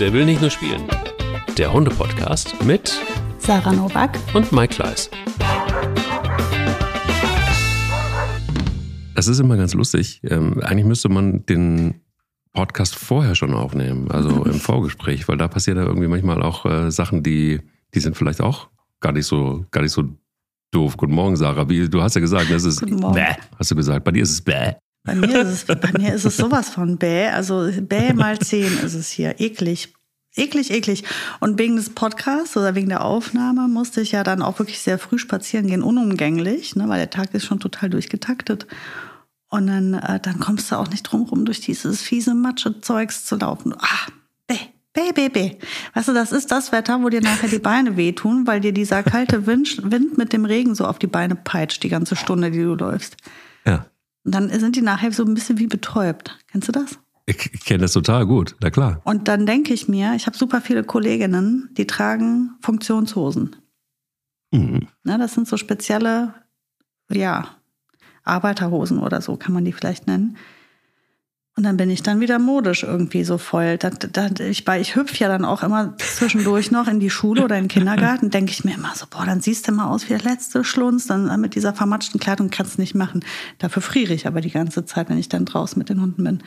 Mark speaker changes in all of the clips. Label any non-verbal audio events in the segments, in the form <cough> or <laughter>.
Speaker 1: Der will nicht nur spielen. Der Hunde-Podcast mit
Speaker 2: Sarah Novak
Speaker 1: und Mike Kleiss. Das ist immer ganz lustig. Ähm, eigentlich müsste man den Podcast vorher schon aufnehmen, also <laughs> im Vorgespräch, weil da passiert ja irgendwie manchmal auch äh, Sachen, die, die sind vielleicht auch gar nicht so, gar nicht so doof. Guten Morgen, Sarah. Wie, du hast ja gesagt, das ist bäh, hast du gesagt. Bei dir ist es bäh.
Speaker 2: Bei mir ist es, bei mir ist es sowas von bäh. Also bäh mal zehn ist es hier. Eklig. Eklig, eklig. Und wegen des Podcasts oder wegen der Aufnahme musste ich ja dann auch wirklich sehr früh spazieren gehen, unumgänglich, ne, weil der Tag ist schon total durchgetaktet. Und dann, äh, dann kommst du auch nicht drum rum, durch dieses fiese Matsche-Zeugs zu laufen. Ah, bäh, bäh, bäh, bäh. Weißt du, das ist das Wetter, wo dir nachher die Beine wehtun, weil dir dieser kalte Wind, Wind mit dem Regen so auf die Beine peitscht, die ganze Stunde, die du läufst.
Speaker 1: Ja.
Speaker 2: Und dann sind die nachher so ein bisschen wie betäubt. Kennst du das?
Speaker 1: Ich, ich kenne das total gut, na klar.
Speaker 2: Und dann denke ich mir, ich habe super viele Kolleginnen, die tragen Funktionshosen.
Speaker 1: Mhm.
Speaker 2: Ne, das sind so spezielle, ja, Arbeiterhosen oder so kann man die vielleicht nennen. Und dann bin ich dann wieder modisch irgendwie so voll. Da, da, ich, weil ich hüpf ja dann auch immer zwischendurch noch in die Schule oder in den Kindergarten, <laughs> denke ich mir immer so, boah, dann siehst du mal aus wie der letzte Schlunz, dann mit dieser vermatschten Kleidung kannst du nicht machen. Dafür friere ich aber die ganze Zeit, wenn ich dann draußen mit den Hunden bin.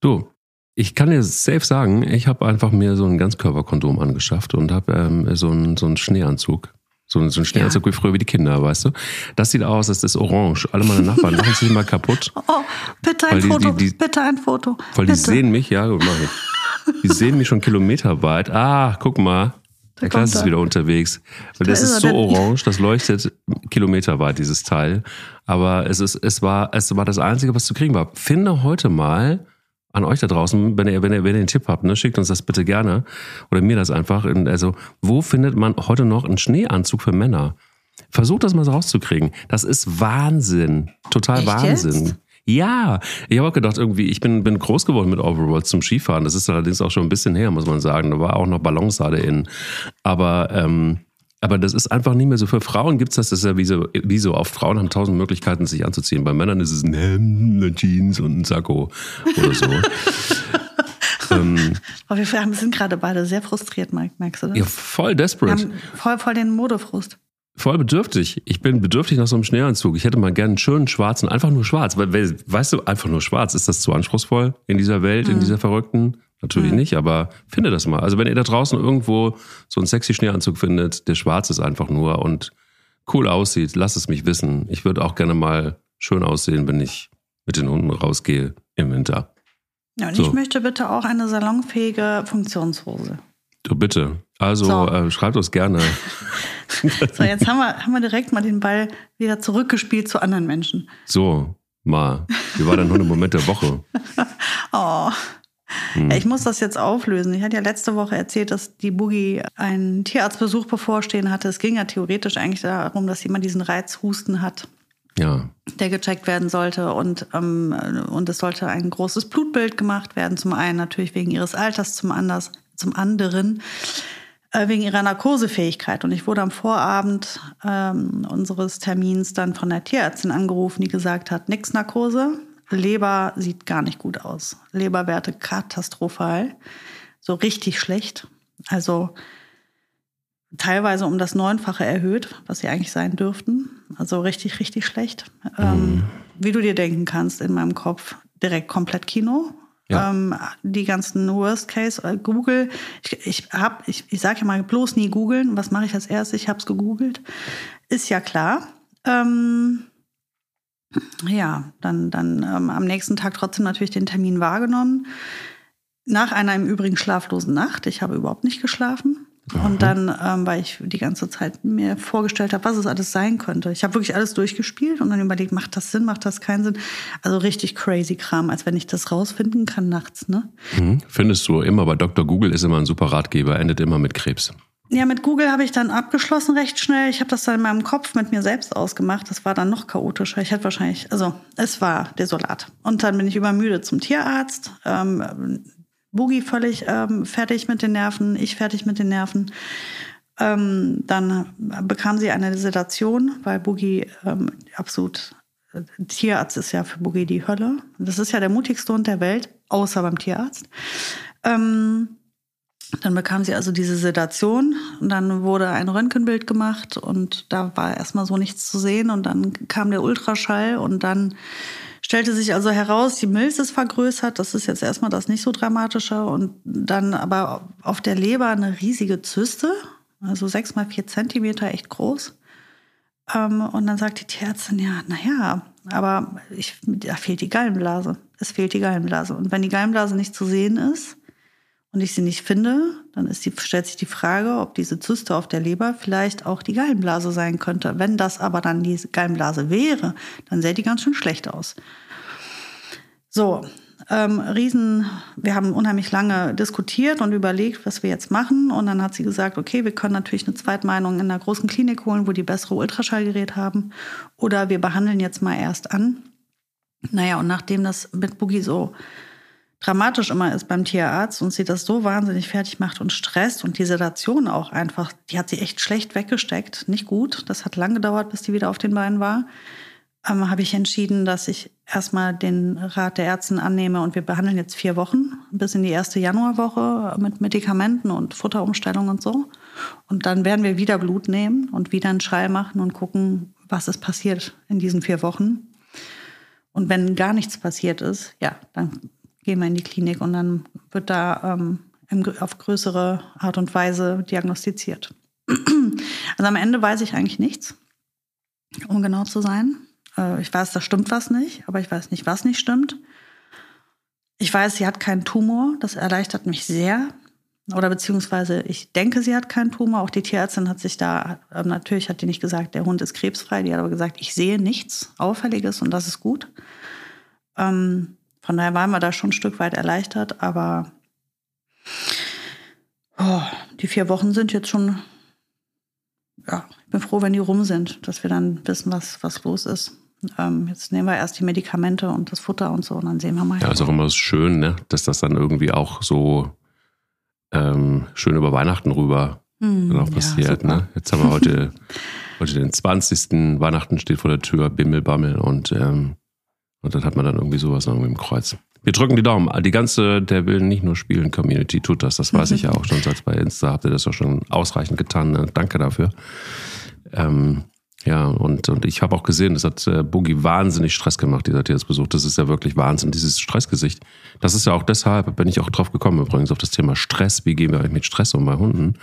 Speaker 1: Du, ich kann dir safe sagen, ich habe einfach mir so ein Ganzkörperkondom angeschafft und habe ähm, so, einen, so einen Schneeanzug. So, einen- so einen Schneeanzug wie früher wie die Kinder, weißt du? Das sieht aus, das ist orange. Alle meine Nachbarn lachen sich mal kaputt, <laughs>
Speaker 2: Oh, bitte ein
Speaker 1: die-
Speaker 2: Foto,
Speaker 1: die- die-
Speaker 2: bitte ein Foto.
Speaker 1: weil die
Speaker 2: bitte.
Speaker 1: sehen mich, ja, gut, mach ich. Die sehen mich schon kilometerweit. Ah, guck mal. Der Klaas ist
Speaker 2: er.
Speaker 1: wieder unterwegs. Weil
Speaker 2: Da
Speaker 1: das
Speaker 2: ist
Speaker 1: ist so orange, das leuchtet kilometerweit, dieses Teil. Aber es ist, es war, es war das Einzige, was zu kriegen war. Finde heute mal an euch da draußen, wenn ihr, wenn ihr, wenn ihr einen Tipp habt, ne, schickt uns das bitte gerne. Oder mir das einfach. In- Also, wo findet man heute noch einen Schneeanzug für Männer? Versucht das mal so rauszukriegen. Das ist Wahnsinn. Total
Speaker 2: Echt
Speaker 1: Wahnsinn.
Speaker 2: jetzt?
Speaker 1: Ja, ich habe auch gedacht, irgendwie, ich bin, bin groß geworden mit Overalls zum Skifahren. Das ist allerdings auch schon ein bisschen her, muss man sagen. Da war auch noch Ballonsade in. Aber, ähm, aber das ist einfach nicht mehr so. Für Frauen gibt's das, das ist ja wie so, wie so oft. Frauen haben tausend Möglichkeiten, sich anzuziehen. Bei Männern ist es ein Hemd, eine Jeans und ein Sakko oder so. <laughs> ähm,
Speaker 2: Aber wir sind gerade beide sehr frustriert, Mike, merkst du das?
Speaker 1: ja, voll desperate.
Speaker 2: voll, voll den Modefrust.
Speaker 1: Voll bedürftig. Ich bin bedürftig nach so einem Schneeanzug. Ich hätte mal gerne einen schönen schwarzen, einfach nur schwarz. Weil, weißt du, einfach nur schwarz, ist das zu anspruchsvoll in dieser Welt, in dieser verrückten? Natürlich nicht, aber finde das mal. Also wenn ihr da draußen irgendwo so einen sexy Schneeanzug findet, der schwarz ist einfach nur und cool aussieht, lasst es mich wissen. Ich würde auch gerne mal schön aussehen, wenn ich mit den Hunden rausgehe im Winter.
Speaker 2: Ja, und
Speaker 1: So.
Speaker 2: ich möchte bitte auch eine salonfähige Funktionshose.
Speaker 1: Du bitte. Also
Speaker 2: So.
Speaker 1: äh, schreibt uns gerne. <laughs>
Speaker 2: So, jetzt haben wir, haben wir direkt mal den Ball wieder zurückgespielt zu anderen Menschen.
Speaker 1: So, mal. Wie war dein Hundemoment der Woche? <laughs>
Speaker 2: Oh.
Speaker 1: Hm.
Speaker 2: Ja, ich muss das jetzt auflösen. Ich hatte ja letzte Woche erzählt, dass die Boogie einen Tierarztbesuch bevorstehen hatte. Es ging ja theoretisch eigentlich darum, dass jemand diesen Reizhusten hat,
Speaker 1: Ja.
Speaker 2: der gecheckt werden sollte. Und, ähm, und es sollte ein großes Blutbild gemacht werden. Zum einen natürlich wegen ihres Alters, zum, anders, zum anderen äh, wegen ihrer Narkosefähigkeit. Und ich wurde am Vorabend ähm, unseres Termins dann von der Tierärztin angerufen, die gesagt hat, nix Narkose. Leber sieht gar nicht gut aus. Leberwerte katastrophal. So richtig schlecht. Also teilweise um das Neunfache erhöht, was sie eigentlich sein dürften. Also richtig, richtig schlecht. Ähm, wie du dir denken kannst, in meinem Kopf direkt komplett Kino.
Speaker 1: Ja.
Speaker 2: Ähm, die ganzen Worst Case, äh, Google. Ich, ich hab, ich, ich sage ja mal bloß nie googeln. Was mache ich als erstes? Ich habe es gegoogelt. Ist ja klar. Ähm, ja, dann, dann ähm, am nächsten Tag trotzdem natürlich den Termin wahrgenommen. Nach einer im Übrigen schlaflosen Nacht. Ich habe überhaupt nicht geschlafen. Und dann, ähm, weil ich die ganze Zeit mir vorgestellt habe, was es alles sein könnte. Ich habe wirklich alles durchgespielt und dann überlegt, macht das Sinn, macht das keinen Sinn? Also richtig crazy Kram, als wenn ich das rausfinden kann nachts, ne?
Speaker 1: Mhm. Findest du immer bei Dr. Google ist immer ein super Ratgeber, endet immer mit Krebs.
Speaker 2: Ja, mit Google habe ich dann abgeschlossen recht schnell. Ich habe das dann in meinem Kopf mit mir selbst ausgemacht. Das war dann noch chaotischer. Ich hätte wahrscheinlich, also es war desolat. Und dann bin ich übermüdet zum Tierarzt. Ähm, Boogie völlig ähm, fertig mit den Nerven, ich fertig mit den Nerven. Ähm, dann bekam sie eine Sedation, weil Boogie ähm, absolut, äh, Tierarzt ist ja für Boogie die Hölle. Das ist ja der mutigste Hund der Welt, außer beim Tierarzt. Ähm, Dann bekam sie also diese Sedation und dann wurde ein Röntgenbild gemacht und da war erstmal so nichts zu sehen und dann kam der Ultraschall und dann stellte sich also heraus, die Milz ist vergrößert, das ist jetzt erstmal das nicht so dramatische und dann aber auf der Leber eine riesige Zyste, also sechs mal vier Zentimeter, echt groß. Ähm, und dann sagt die Tierärztin, ja, naja, aber ich, da fehlt die Gallenblase. Es fehlt die Gallenblase. Und wenn die Gallenblase nicht zu sehen ist und ich sie nicht finde, dann ist die, stellt sich die Frage, ob diese Zyste auf der Leber vielleicht auch die Gallenblase sein könnte. Wenn das aber dann die Gallenblase wäre, dann sähe die ganz schön schlecht aus. So, ähm, Riesen, wir haben unheimlich lange diskutiert und überlegt, was wir jetzt machen. Und dann hat sie gesagt, okay, wir können natürlich eine Zweitmeinung in einer großen Klinik holen, wo die bessere Ultraschallgerät haben. Oder wir behandeln jetzt mal erst an. Naja, und nachdem das mit Boogie so dramatisch immer ist beim Tierarzt und sie das so wahnsinnig fertig macht und stresst und die Sedation auch einfach, die hat sie echt schlecht weggesteckt. Nicht gut. Das hat lang gedauert, bis die wieder auf den Beinen war ähm, habe ich entschieden, dass ich erstmal den Rat der Ärzte annehme und wir behandeln jetzt vier Wochen bis in die erste Januarwoche mit Medikamenten und Futterumstellung und so. Und dann werden wir wieder Blut nehmen und wieder einen Schall machen und gucken, was ist passiert in diesen vier Wochen. Und wenn gar nichts passiert ist, ja, dann gehen wir in die Klinik und dann wird da ähm, auf größere Art und Weise diagnostiziert. <clears throat> Also am Ende weiß ich eigentlich nichts, um genau zu sein. Äh, ich weiß, da stimmt was nicht, aber ich weiß nicht, was nicht stimmt. Ich weiß, sie hat keinen Tumor. Das erleichtert mich sehr. Oder beziehungsweise ich denke, sie hat keinen Tumor. Auch die Tierärztin hat sich da, äh, natürlich hat die nicht gesagt, der Hund ist krebsfrei. Die hat aber gesagt, ich sehe nichts Auffälliges und das ist gut. Ähm, von daher waren wir da schon ein Stück weit erleichtert. Aber oh, die vier Wochen sind jetzt schon, ja, ich bin froh, wenn die rum sind, dass wir dann wissen, was, was los ist ähm, jetzt nehmen wir erst die Medikamente und das Futter und so und dann sehen wir mal.
Speaker 1: Ja, ist auch immer schön, ne? dass das dann irgendwie auch so ähm, schön über Weihnachten rüber hm, dann auch passiert. Ja, ne? Jetzt haben wir heute, <laughs> heute den 20. Weihnachten steht vor der Tür, Bimmel, Bammel und, ähm, und dann hat man dann irgendwie sowas irgendwie im Kreuz. Wir drücken die Daumen. Die ganze Der will nicht nur spielen Community tut das. Das weiß ich ja auch schon. Seit bei Insta habt ihr das auch schon ausreichend getan. Ne? Danke dafür. Ähm, ja, und, und ich habe auch gesehen, das hat äh, Boogie wahnsinnig Stress gemacht, dieser Tierarztbesuch. Das ist ja wirklich Wahnsinn, dieses Stressgesicht. Das ist ja auch deshalb, bin ich auch drauf gekommen übrigens, auf das Thema Stress. Wie gehen wir eigentlich mit Stress um bei Hunden?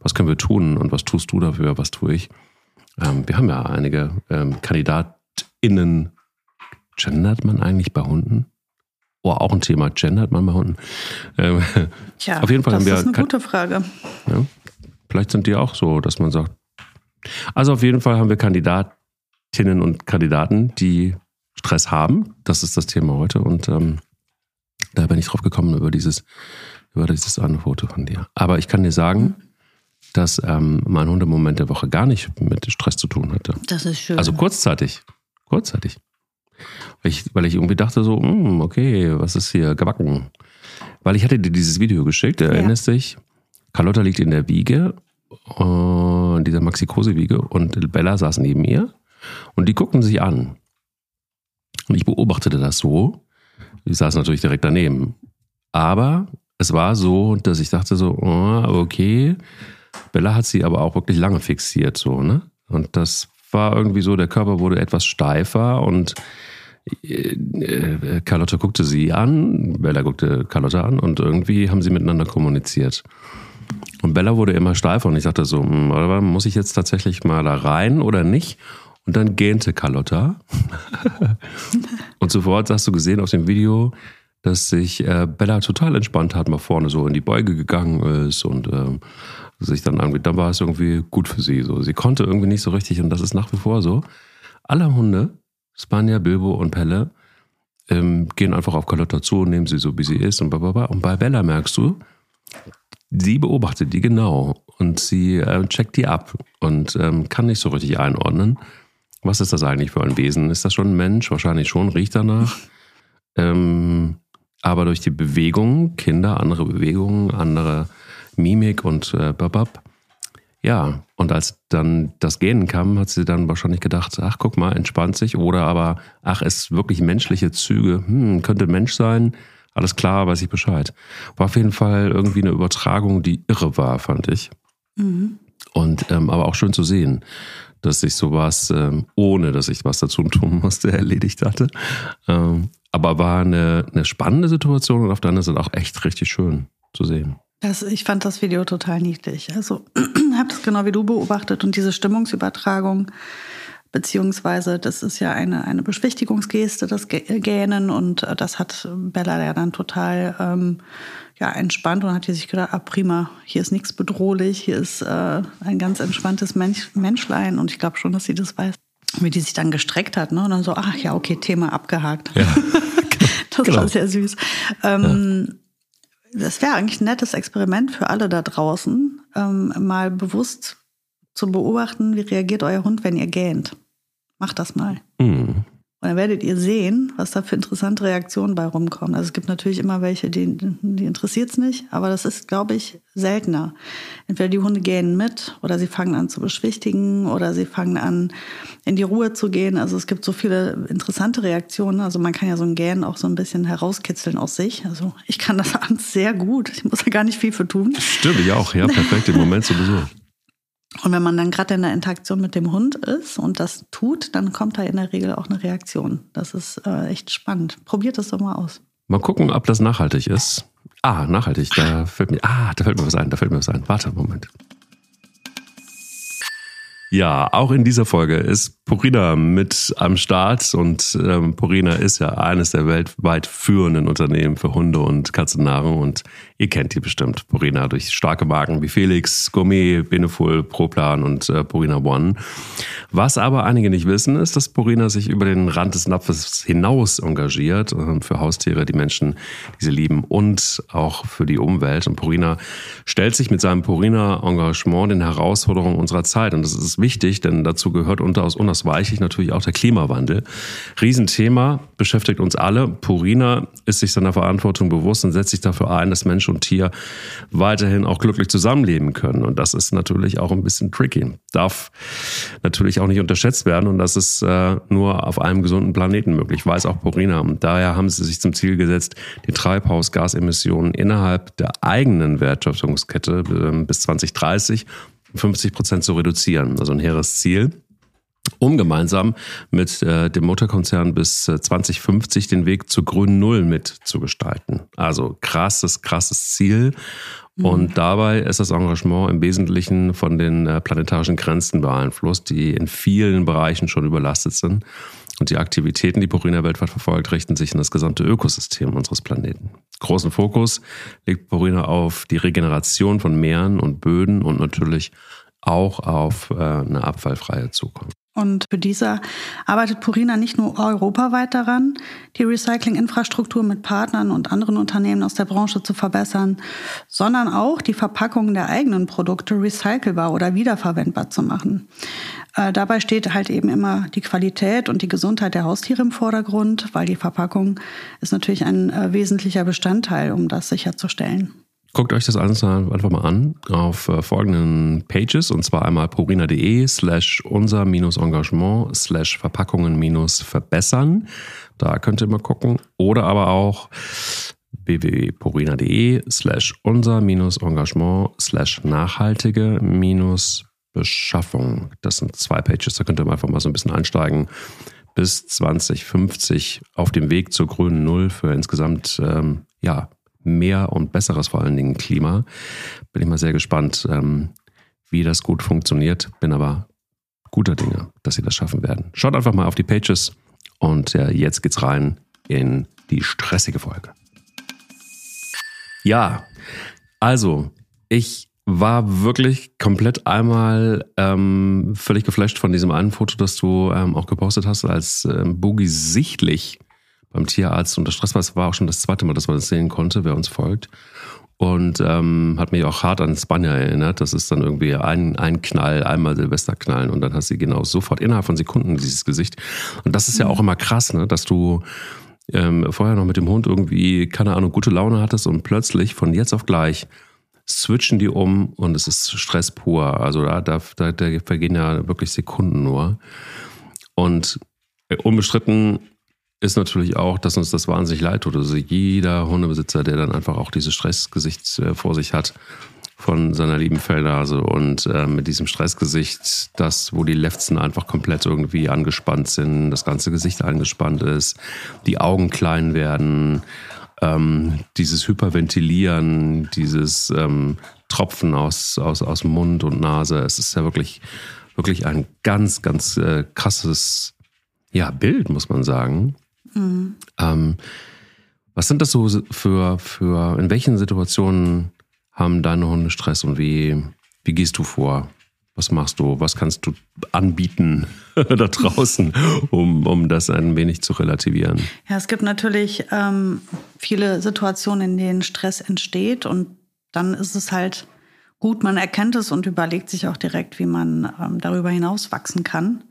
Speaker 1: Was können wir tun und was tust du dafür, was tue ich? Ähm, wir haben ja einige ähm, KandidatInnen. Gendert man eigentlich bei Hunden? Oh, auch ein Thema. Gendert man bei Hunden?
Speaker 2: Ähm, Tja, auf jeden Fall das haben wir, ist eine gute Frage.
Speaker 1: Ja, vielleicht sind die auch so, dass man sagt, also auf jeden Fall haben wir Kandidatinnen und Kandidaten, die Stress haben. Das ist das Thema heute. Und ähm, da bin ich drauf gekommen über dieses, über dieses eine Foto von dir. Aber ich kann dir sagen, dass ähm, mein Hundemoment der Woche gar nicht mit Stress zu tun hatte.
Speaker 2: Das ist schön.
Speaker 1: Also kurzzeitig. Kurzzeitig. Weil ich, weil ich irgendwie dachte so, hm, okay, was ist hier gebacken? Weil ich hatte dir dieses Video geschickt, erinnerst ja. dich? Carlotta liegt in der Wiege und dieser Maxi Kruse-Wiege und Bella saß neben ihr und die guckten sich an. Und ich beobachtete das so. Ich saß natürlich direkt daneben. Aber es war so, dass ich dachte so, oh, okay. Bella hat sie aber auch wirklich lange fixiert, so, ne? Und das war irgendwie so, der Körper wurde etwas steifer und äh, äh Carlotta guckte sie an, Bella guckte Carlotta an und irgendwie haben sie miteinander kommuniziert. Und Bella wurde immer steifer und ich dachte so, hm, muss ich jetzt tatsächlich mal da rein oder nicht? Und dann gähnte Carlotta. <laughs> und sofort hast du gesehen aus dem Video, dass sich äh, Bella total entspannt hat, mal vorne so in die Beuge gegangen ist und ähm, sich dann irgendwie, dann war es irgendwie gut für sie. So. Sie konnte irgendwie nicht so richtig und das ist nach wie vor so. Alle Hunde, Spanier, Bilbo und Pelle, ähm, gehen einfach auf Carlotta zu und nehmen sie so, wie sie ist und bla. Und bei Bella merkst du, sie beobachtet die genau und sie äh, checkt die ab und ähm, kann nicht so richtig einordnen. Was ist das eigentlich für ein Wesen? Ist das schon ein Mensch? Wahrscheinlich schon, riecht danach. <laughs> Ähm, aber durch die Bewegung, Kinder, andere Bewegungen, andere Mimik und äh, babab. Ja, und als dann das Gähnen kam, hat sie dann wahrscheinlich gedacht, ach guck mal, entspannt sich. Oder aber, ach, es ist wirklich menschliche Züge, hm, könnte Mensch sein. alles klar, weiß ich Bescheid. War auf jeden Fall irgendwie eine Übertragung, die irre war, fand ich. Mhm. Und ähm, aber auch schön zu sehen, dass ich sowas, ähm, ohne dass ich was dazu tun musste, <laughs> erledigt hatte. Ähm, aber war eine, eine spannende Situation und auf der anderen Seite auch echt richtig schön zu sehen.
Speaker 2: Das, ich fand das Video total niedlich. Also <clears throat> habe das genau wie du beobachtet und diese Stimmungsübertragung, beziehungsweise das ist ja eine, eine Beschwichtigungsgeste, das Gähnen und äh, das hat Bella ja dann total ähm, ja, entspannt und hat sich gedacht, ah, prima, hier ist nichts bedrohlich, hier ist äh, ein ganz entspanntes Mensch, Menschlein und ich glaube schon, dass sie das weiß. Wie die sich dann gestreckt hat, ne? Und dann so, ach ja, okay, Thema abgehakt. Ja. <laughs> das genau. war sehr süß. Ähm, ja das wäre eigentlich ein nettes Experiment für alle da draußen, ähm, mal bewusst zu beobachten, wie reagiert euer Hund, wenn ihr gähnt. Macht das mal. Mhm. Und dann werdet ihr sehen, was da für interessante Reaktionen bei rumkommen. Also es gibt natürlich immer welche, die, die interessiert es nicht, aber das ist, glaube ich, seltener. Entweder die Hunde gähnen mit oder sie fangen an zu beschwichtigen oder sie fangen an, in die Ruhe zu gehen. Also es gibt so viele interessante Reaktionen. Also man kann ja so ein Gähnen auch so ein bisschen herauskitzeln aus sich. Also ich kann das <laughs> abends sehr gut. Ich muss da gar nicht viel für tun.
Speaker 1: Stimmt, ich auch. Ja, perfekt. Im Moment sowieso.
Speaker 2: Und wenn man dann gerade in der Interaktion mit dem Hund ist und das tut, dann kommt da in der Regel auch eine Reaktion. Das ist äh, echt spannend. Probiert das doch mal aus.
Speaker 1: Mal gucken, ob das nachhaltig ist. Ah, nachhaltig. Da fällt mir, ah, da fällt mir was ein. Da fällt mir was ein. Warte, Moment. Ja, auch in dieser Folge ist Purina mit am Start und ähm, Purina ist ja eines der weltweit führenden Unternehmen für Hunde und Katzennahrung und ihr kennt die bestimmt. Purina durch starke Marken wie Felix, Gourmet, Beneful, Proplan und äh, Purina One. Was aber einige nicht wissen, ist, dass Purina sich über den Rand des Napfes hinaus engagiert äh, für Haustiere, die Menschen, die sie lieben und auch für die Umwelt. Und Purina stellt sich mit seinem Purina Engagement den Herausforderungen unserer Zeit und das ist wichtig, denn dazu gehört unter unausweichlich natürlich auch der Klimawandel. Riesenthema, beschäftigt uns alle. Purina ist sich seiner Verantwortung bewusst und setzt sich dafür ein, dass Mensch und Tier weiterhin auch glücklich zusammenleben können. Und das ist natürlich auch ein bisschen tricky. Darf natürlich auch nicht unterschätzt werden und das ist äh, nur auf einem gesunden Planeten möglich, weiß auch Purina. Und daher haben sie sich zum Ziel gesetzt, die Treibhausgasemissionen innerhalb der eigenen Wertschöpfungskette äh, bis 2030 50 Prozent zu reduzieren. Also ein hehres Ziel um gemeinsam mit äh, dem Motorkonzern bis äh, 2050 den Weg zur grünen Null mitzugestalten. Also krasses, krasses Ziel. Mhm. Und dabei ist das Engagement im Wesentlichen von den äh, planetarischen Grenzen beeinflusst, die in vielen Bereichen schon überlastet sind. Und die Aktivitäten, die Purina weltweit verfolgt, richten sich in das gesamte Ökosystem unseres Planeten. Großen Fokus legt Purina auf die Regeneration von Meeren und Böden und natürlich auch auf äh, eine abfallfreie Zukunft.
Speaker 2: Und für diese arbeitet Purina nicht nur europaweit daran, die Recyclinginfrastruktur mit Partnern und anderen Unternehmen aus der Branche zu verbessern, sondern auch die Verpackungen der eigenen Produkte recycelbar oder wiederverwendbar zu machen. Äh, dabei steht halt eben immer die Qualität und die Gesundheit der Haustiere im Vordergrund, weil die Verpackung ist natürlich ein äh, wesentlicher Bestandteil, um das sicherzustellen.
Speaker 1: Guckt euch das alles einfach mal an auf äh, folgenden Pages und zwar einmal purina.de slash unser-engagement slash Verpackungen-verbessern. Da könnt ihr mal gucken. Oder aber auch www.purina.de slash unser-engagement slash nachhaltige-beschaffung. Das sind zwei Pages, da könnt ihr einfach mal so ein bisschen einsteigen. Bis 2050 auf dem Weg zur grünen Null für insgesamt ähm, ja, mehr und besseres vor allen Dingen Klima. Bin ich mal sehr gespannt, ähm, wie das gut funktioniert. Bin aber guter Dinge, dass sie das schaffen werden. Schaut einfach mal auf die Pages und äh, jetzt geht's rein in die stressige Folge. Ja, also ich war wirklich komplett einmal ähm, völlig geflasht von diesem einen Foto, das du ähm, auch gepostet hast, als ähm, Boogie sichtlich beim Tierarzt unter Stress war. Es war auch schon das zweite Mal, dass man das sehen konnte, wer uns folgt. Und ähm, hat mich auch hart an Spanja erinnert. Das ist dann irgendwie ein, ein Knall, einmal Silvesterknallen und dann hast du genau sofort innerhalb von Sekunden dieses Gesicht. Und das ist ja auch immer krass, ne? dass du ähm, vorher noch mit dem Hund irgendwie, keine Ahnung, gute Laune hattest und plötzlich von jetzt auf gleich switchen die um und es ist Stress pur. Also da, da, da, da vergehen ja wirklich Sekunden nur. Und äh, unbestritten ist natürlich auch, dass uns das wahnsinnig leid tut. Also jeder Hundebesitzer, der dann einfach auch dieses Stressgesicht äh, vor sich hat von seiner lieben Felnase und äh, mit diesem Stressgesicht, das, wo die Lefzen einfach komplett irgendwie angespannt sind, das ganze Gesicht angespannt ist, die Augen klein werden, ähm, dieses Hyperventilieren, dieses ähm, Tropfen aus, aus, aus Mund und Nase. Es ist ja wirklich, wirklich ein ganz, ganz äh, krasses ja, Bild, muss man sagen. Mhm. Ähm, was sind das so für, für, in welchen Situationen haben deine Hunde Stress und wie, wie gehst du vor? Was machst du? Was kannst du anbieten <laughs> da draußen, um, um das ein wenig zu relativieren?
Speaker 2: Ja, es gibt natürlich ähm, viele Situationen, in denen Stress entsteht und dann ist es halt gut, man erkennt es und überlegt sich auch direkt, wie man ähm, darüber hinaus wachsen kann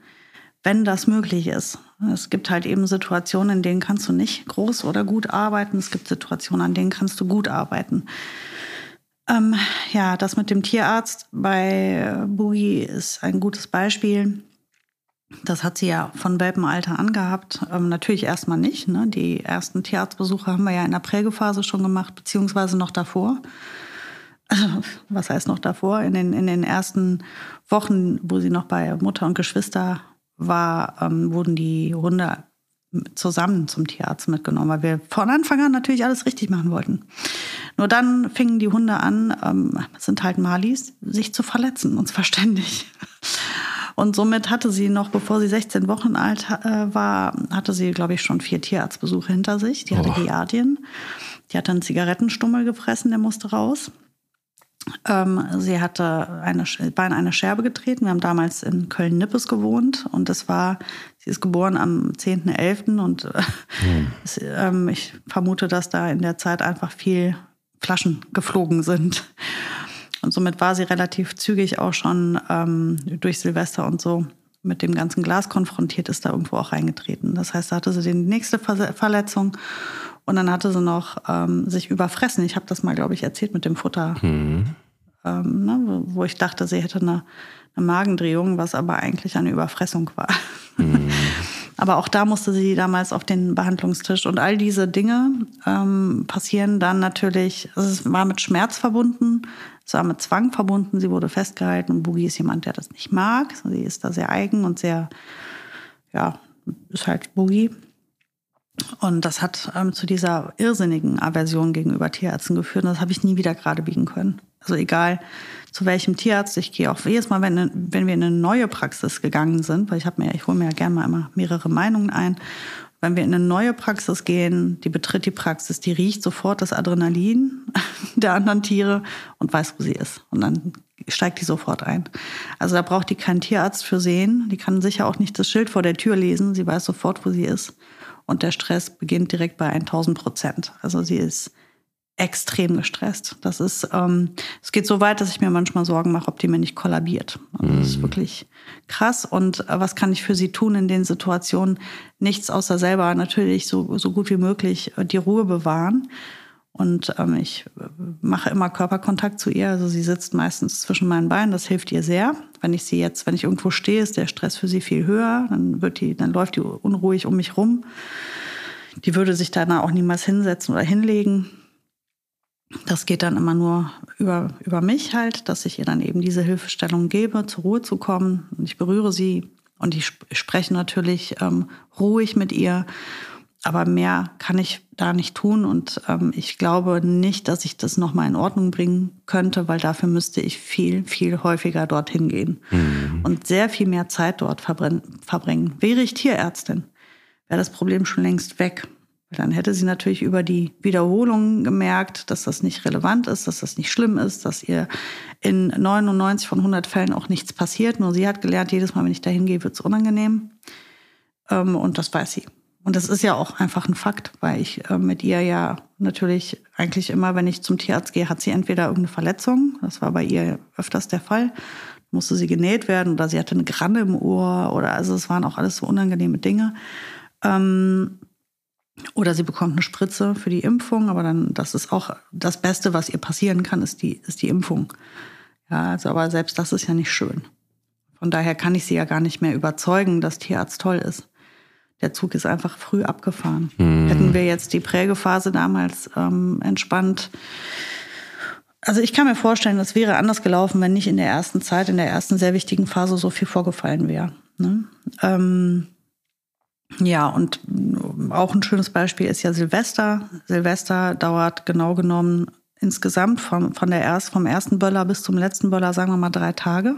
Speaker 2: wenn das möglich ist. Es gibt halt eben Situationen, in denen kannst du nicht groß oder gut arbeiten. Es gibt Situationen, an denen kannst du gut arbeiten. Ähm, ja, das mit dem Tierarzt bei Boogie ist ein gutes Beispiel. Das hat sie ja von Welpenalter angehabt. Ähm, natürlich erstmal nicht. Ne? Die ersten Tierarztbesuche haben wir ja in der Prägephase schon gemacht, beziehungsweise noch davor. Also, was heißt noch davor? In den, in den ersten Wochen, wo sie noch bei Mutter und Geschwister war, ähm, wurden die Hunde zusammen zum Tierarzt mitgenommen, weil wir von Anfang an natürlich alles richtig machen wollten. Nur dann fingen die Hunde an, ähm, sind halt Malis, sich zu verletzen, uns verständig. Und somit hatte sie noch, bevor sie 16 Wochen alt äh, war, hatte sie, glaube ich, schon vier Tierarztbesuche hinter sich. Die hatte oh. Giardien. Die hatte einen Zigarettenstummel gefressen, der musste raus. Ähm, sie hatte eine, war in eine Scherbe getreten. Wir haben damals in Köln-Nippes gewohnt und das war, sie ist geboren am 10.11. und äh, hm. es, ähm, ich vermute, dass da in der Zeit einfach viel Flaschen geflogen sind. Und somit war sie relativ zügig auch schon ähm, durch Silvester und so mit dem ganzen Glas konfrontiert, ist da irgendwo auch reingetreten. Das heißt, da hatte sie die nächste Verletzung und dann hatte sie noch ähm, sich überfressen. Ich habe das mal, glaube ich, erzählt mit dem Futter. Mhm. Ähm, ne, wo ich dachte, sie hätte eine, eine, Magendrehung, was aber eigentlich eine Überfressung war. Mhm. Aber auch da musste sie damals auf den Behandlungstisch. Und all diese Dinge ähm, passieren dann natürlich, also es war mit Schmerz verbunden, es war mit Zwang verbunden, sie wurde festgehalten. Und Boogie ist jemand, der das nicht mag. Sie ist da sehr eigen und sehr, ja, ist halt Boogie. Und das hat ähm, zu dieser irrsinnigen Aversion gegenüber Tierärzten geführt. Und das habe ich nie wieder gerade biegen können. Also egal zu welchem Tierarzt, ich gehe auch jedes Mal, wenn, wenn wir in eine neue Praxis gegangen sind, weil ich habe mir, ich hole mir ja gerne mal immer mehrere Meinungen ein. Wenn wir in eine neue Praxis gehen, die betritt die Praxis, die riecht sofort das Adrenalin <laughs> der anderen Tiere und weiß, wo sie ist. Und dann steigt die sofort ein. Also da braucht die keinen Tierarzt für sehen. Die kann sicher auch nicht das Schild vor der Tür lesen. Sie weiß sofort, wo sie ist und der Stress beginnt direkt bei 1000 Prozent. Also sie ist extrem gestresst. Das ist, ähm, es geht so weit, dass ich mir manchmal Sorgen mache, ob die mir nicht kollabiert. Also das ist mhm. wirklich krass. Und äh, was kann ich für sie tun in den Situationen? Nichts außer selber natürlich so, so gut wie möglich äh, die Ruhe bewahren und ähm, ich äh, mache immer Körperkontakt zu ihr. Also sie sitzt meistens zwischen meinen Beinen. Das hilft ihr sehr. Wenn ich sie jetzt, wenn ich irgendwo stehe, ist der Stress für sie viel höher. Dann wird die, dann läuft die unruhig um mich rum. Die würde sich danach auch niemals hinsetzen oder hinlegen. Das geht dann immer nur über, über mich halt, dass ich ihr dann eben diese Hilfestellung gebe, zur Ruhe zu kommen. Und ich berühre sie und ich spreche natürlich ähm, ruhig mit ihr aber mehr kann ich da nicht tun und ähm, ich glaube nicht, dass ich das nochmal in Ordnung bringen könnte, weil dafür müsste ich viel, viel häufiger dorthin gehen mhm. und sehr viel mehr Zeit dort verbringen. Wäre ich Tierärztin, wäre das Problem schon längst weg. Dann hätte sie natürlich über die Wiederholungen gemerkt, dass das nicht relevant ist, dass das nicht schlimm ist, dass ihr in 99 von 100 Fällen auch nichts passiert. Nur sie hat gelernt, jedes Mal, wenn ich da hingehe, wird es unangenehm. Ähm, und das weiß sie. Und das ist ja auch einfach ein Fakt, weil ich äh, mit ihr ja natürlich eigentlich immer, wenn ich zum Tierarzt gehe, hat sie entweder irgendeine Verletzung, das war bei ihr öfters der Fall, musste sie genäht werden oder sie hatte eine Granne im Ohr oder also es waren auch alles so unangenehme Dinge. Ähm, oder sie bekommt eine Spritze für die Impfung, aber dann, das ist auch das Beste, was ihr passieren kann, ist die, ist die Impfung. Ja, also, aber selbst das ist ja nicht schön. Von daher kann ich sie ja gar nicht mehr überzeugen, dass Tierarzt toll ist Der Zug ist einfach früh abgefahren. Mhm. Hätten wir jetzt die Prägephase damals ähm, entspannt. Also ich kann mir vorstellen, es wäre anders gelaufen, wenn nicht in der ersten Zeit, in der ersten sehr wichtigen Phase so viel vorgefallen wäre. Ne? Ähm, ja, und auch ein schönes Beispiel ist ja Silvester. Silvester dauert genau genommen insgesamt vom, von der erst, vom ersten Böller bis zum letzten Böller, sagen wir mal, drei Tage.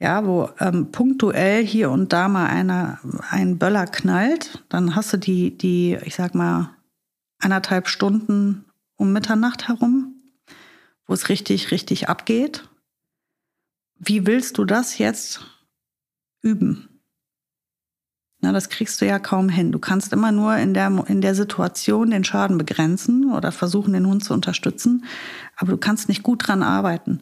Speaker 2: Ja, wo ähm, punktuell hier und da mal einer, ein Böller knallt, dann hast du die, die, ich sag mal, eineinhalb Stunden um Mitternacht herum, wo es richtig, richtig abgeht. Wie willst du das jetzt üben? Na, das kriegst du ja kaum hin. Du kannst immer nur in der, in der Situation den Schaden begrenzen oder versuchen, den Hund zu unterstützen. Aber du kannst nicht gut dran arbeiten.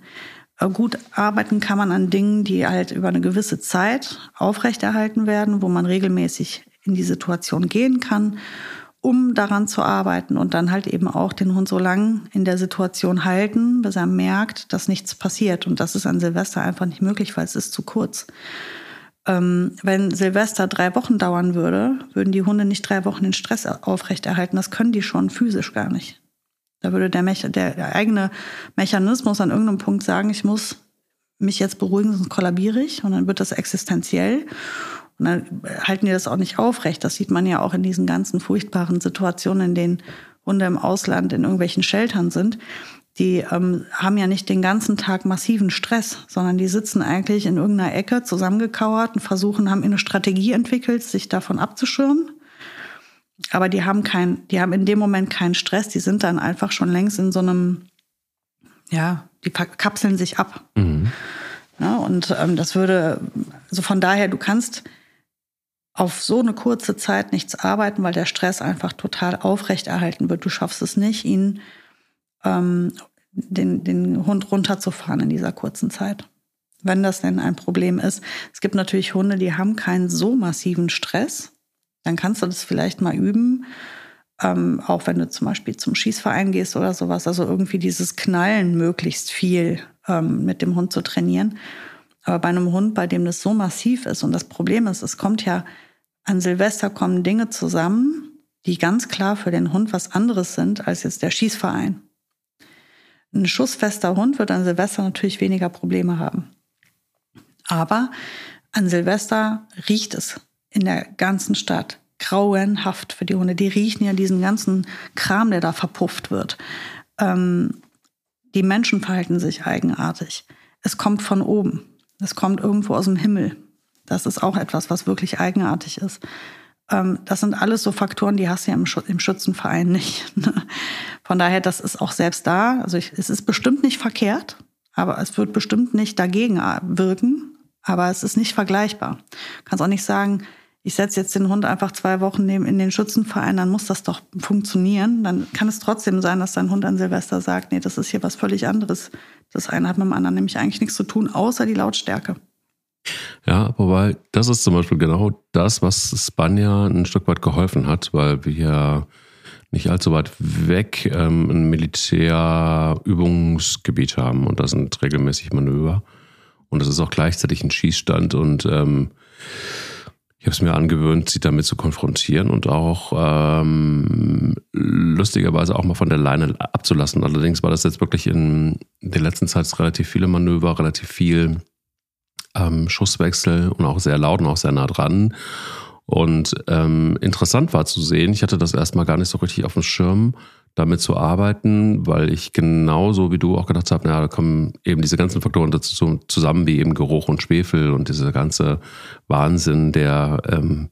Speaker 2: Äh, gut arbeiten kann man an Dingen, die halt über eine gewisse Zeit aufrechterhalten werden, wo man regelmäßig in die Situation gehen kann, um daran zu arbeiten und dann halt eben auch den Hund so lang in der Situation halten, bis er merkt, dass nichts passiert. Und das ist an Silvester einfach nicht möglich, weil es ist zu kurz. Ähm, wenn Silvester drei Wochen dauern würde, würden die Hunde nicht drei Wochen den Stress aufrechterhalten. Das können die schon physisch gar nicht. Da würde der, Mecha der, eigene Mechanismus an irgendeinem Punkt sagen, ich muss mich jetzt beruhigen, sonst kollabiere ich. Und dann wird das existenziell. Und dann halten die das auch nicht aufrecht. Das sieht man ja auch in diesen ganzen furchtbaren Situationen, in denen Hunde im Ausland in irgendwelchen Sheltern sind die ähm, haben ja nicht den ganzen Tag massiven Stress, sondern die sitzen eigentlich in irgendeiner Ecke zusammengekauert und versuchen, haben eine Strategie entwickelt, sich davon abzuschirmen. Aber die haben kein, die haben in dem Moment keinen Stress, die sind dann einfach schon längst in so einem, ja, die kapseln sich ab. Mhm. Ja, und ähm, das würde, also von daher, du kannst auf so eine kurze Zeit nichts arbeiten, weil der Stress einfach total aufrechterhalten wird. Du schaffst es nicht, ihn ähm, den, den Hund runterzufahren in dieser kurzen Zeit. Wenn das denn ein Problem ist. Es gibt natürlich Hunde, die haben keinen so massiven Stress. Dann kannst du das vielleicht mal üben. Ähm, auch wenn du zum Beispiel zum Schießverein gehst oder sowas. Also irgendwie dieses Knallen möglichst viel ähm, mit dem Hund zu trainieren. Aber bei einem Hund, bei dem das so massiv ist und das Problem ist, es kommt ja an Silvester kommen Dinge zusammen, die ganz klar für den Hund was anderes sind als jetzt der Schießverein. Ein schussfester Hund wird an Silvester natürlich weniger Probleme haben. Aber an Silvester riecht es in der ganzen Stadt grauenhaft für die Hunde. Die riechen ja diesen ganzen Kram, der da verpufft wird. Ähm, die Menschen verhalten sich eigenartig. Es kommt von oben. Es kommt irgendwo aus dem Himmel. Das ist auch etwas, was wirklich eigenartig ist. Ähm, das sind alles so Faktoren, die hast du ja im, Schützenverein nicht. <laughs> Ne? Von daher, das ist auch selbst da. Also ich, es ist bestimmt nicht verkehrt, aber es wird bestimmt nicht dagegen wirken. Aber es ist nicht vergleichbar. Du kannst auch nicht sagen, ich setze jetzt den Hund einfach zwei Wochen in den Schützenverein, dann muss das doch funktionieren. Dann kann es trotzdem sein, dass dein Hund an Silvester sagt, nee, das ist hier was völlig anderes. Das eine hat mit dem anderen nämlich eigentlich nichts zu tun, außer die Lautstärke.
Speaker 1: Ja, wobei, das ist zum Beispiel genau das, was Spanja ein Stück weit geholfen hat, weil wir nicht allzu weit weg ähm, ein Militärübungsgebiet haben und da sind regelmäßig Manöver. Und es ist auch gleichzeitig ein Schießstand und ähm, ich habe es mir angewöhnt, sie damit zu konfrontieren und auch ähm, lustigerweise auch mal von der Leine abzulassen. Allerdings war das jetzt wirklich in der letzten Zeit relativ viele Manöver, relativ viel ähm, Schusswechsel und auch sehr laut und auch sehr nah dran. Und ähm, interessant war zu sehen, ich hatte das erstmal gar nicht so richtig auf dem Schirm, damit zu arbeiten, weil ich genauso wie du auch gedacht habe, naja, da kommen eben diese ganzen Faktoren dazu zusammen, wie eben Geruch und Schwefel und dieser ganze Wahnsinn, der, ähm,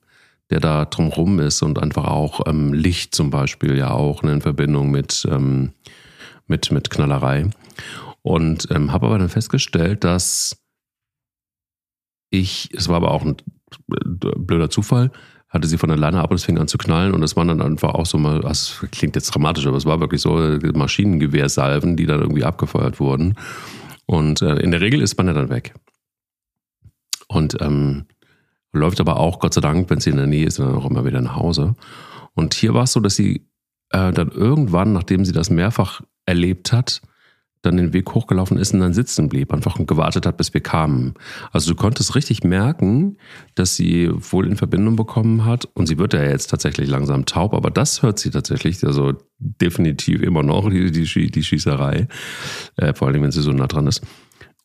Speaker 1: der da drumherum ist und einfach auch ähm, Licht zum Beispiel ja auch ne, in Verbindung mit, ähm, mit, mit Knallerei. Und ähm, habe aber dann festgestellt, dass ich, es war aber auch ein blöder Zufall, hatte sie von der Leine ab und es fing an zu knallen und das waren dann einfach auch so mal, das klingt jetzt dramatisch, aber es war wirklich so Maschinengewehrsalven, die dann irgendwie abgefeuert wurden. Und äh, in der Regel ist man ja dann weg. Und ähm, läuft aber auch, Gott sei Dank, wenn sie in der Nähe ist, dann auch immer wieder nach Hause. Und hier war es so, dass sie äh, dann irgendwann, nachdem sie das mehrfach erlebt hat, dann den Weg hochgelaufen ist und dann sitzen blieb, einfach gewartet hat, bis wir kamen. Also du konntest richtig merken, dass sie wohl in Verbindung bekommen hat und sie wird ja jetzt tatsächlich langsam taub, aber das hört sie tatsächlich, also definitiv immer noch, die, die, die Schießerei, äh, vor allem wenn sie so nah dran ist.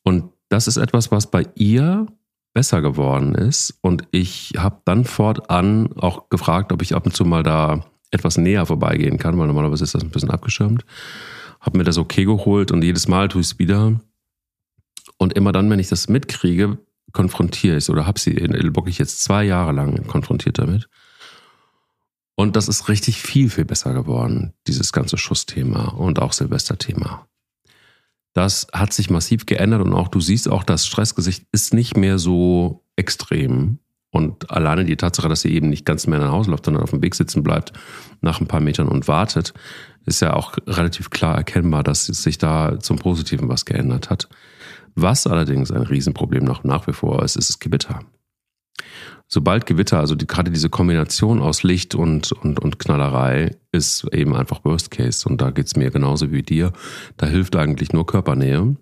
Speaker 1: Und das ist etwas, was bei ihr besser geworden ist und ich habe dann fortan auch gefragt, ob ich ab und zu mal da etwas näher vorbeigehen kann, weil normalerweise ist das ein bisschen abgeschirmt habe mir das okay geholt und jedes Mal tue ich es wieder. Und immer dann, wenn ich das mitkriege, konfrontiere ich es oder habe sie wirklich jetzt zwei Jahre lang konfrontiert damit. Und das ist richtig viel, viel besser geworden, dieses ganze Schussthema und auch Silvesterthema. Das hat sich massiv geändert und auch du siehst auch, das Stressgesicht ist nicht mehr so extrem. Und alleine die Tatsache, dass sie eben nicht ganz mehr nach Hause läuft, sondern auf dem Weg sitzen bleibt nach ein paar Metern und wartet, ist ja auch relativ klar erkennbar, dass sich da zum Positiven was geändert hat. Was allerdings ein Riesenproblem noch nach wie vor ist, ist das Gewitter. Sobald Gewitter, also die, gerade diese Kombination aus Licht und, und, und Knallerei, ist eben einfach Worst Case. Und da geht es mir genauso wie dir. Da hilft eigentlich nur Körpernähe.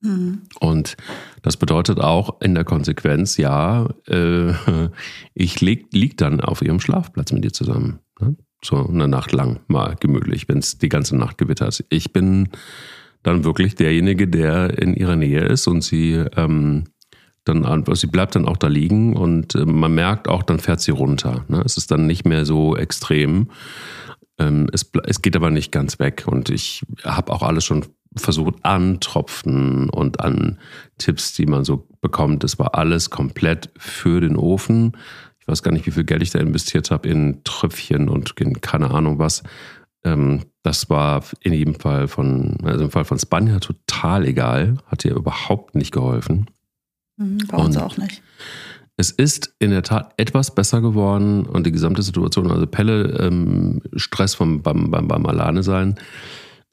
Speaker 1: Mhm. Und das bedeutet auch in der Konsequenz, ja, äh, <laughs> ich lieg, lieg dann auf ihrem Schlafplatz mit dir zusammen. Ne? So eine Nacht lang mal gemütlich, wenn es die ganze Nacht gewittert. Ich bin dann wirklich derjenige, der in ihrer Nähe ist und sie ähm, dann sie bleibt dann auch da liegen und äh, man merkt auch, dann fährt sie runter. Ne? Es ist dann nicht mehr so extrem. Ähm, es, es geht aber nicht ganz weg und ich habe auch alles schon versucht an Tropfen und an Tipps, die man so bekommt. Das war alles komplett für den Ofen ich weiß gar nicht, wie viel Geld ich da investiert habe in Tröpfchen und in keine Ahnung was. Ähm, das war in jedem Fall von, also im Fall von Spanja total egal, hat ihr überhaupt nicht geholfen.
Speaker 2: Mhm, bei uns auch nicht.
Speaker 1: Es ist in der Tat etwas besser geworden und die gesamte Situation, also Pelle, ähm, Stress vom, beim, beim, beim Alleine sein,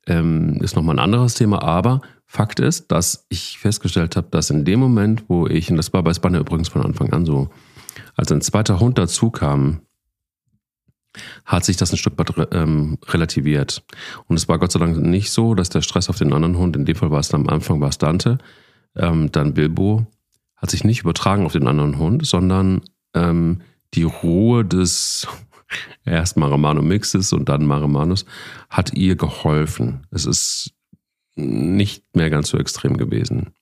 Speaker 1: ähm, ist nochmal ein anderes Thema, aber Fakt ist, dass ich festgestellt habe, dass in dem Moment, wo ich, und das war bei Spanja übrigens von Anfang an so, als ein zweiter Hund dazu kam, hat sich das ein Stück weit ähm, relativiert. Und es war Gott sei Dank nicht so, dass der Stress auf den anderen Hund, in dem Fall war es am Anfang war es Dante, ähm, dann Bilbo, hat sich nicht übertragen auf den anderen Hund, sondern ähm, die Ruhe des <laughs> erst Maramano Mixes und dann Maramanus hat ihr geholfen. Es ist nicht mehr ganz so extrem gewesen.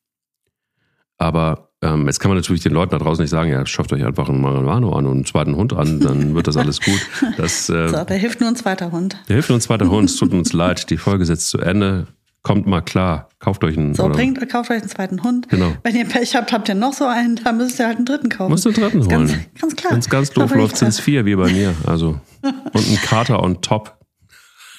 Speaker 1: Aber ähm, jetzt kann man natürlich den Leuten da draußen nicht sagen, ja, schafft euch einfach einen Marihuano an und einen zweiten Hund an, dann wird das alles gut. Das, <laughs>
Speaker 2: äh, so, da hilft nur ein zweiter Hund.
Speaker 1: Da hilft nur ein zweiter Hund. Es tut uns leid, die Folge setzt zu Ende. Kommt mal klar, kauft euch einen.
Speaker 2: So, oder? bringt, kauft euch einen zweiten Hund. Genau. Wenn ihr Pech habt, habt ihr noch so einen, dann müsst ihr halt einen dritten kaufen.
Speaker 1: Müsst ihr einen dritten holen. Ganz, ganz klar. Wenn es ganz doof läuft, sind es vier, wie bei mir. Also. <laughs> Und ein Kater on top.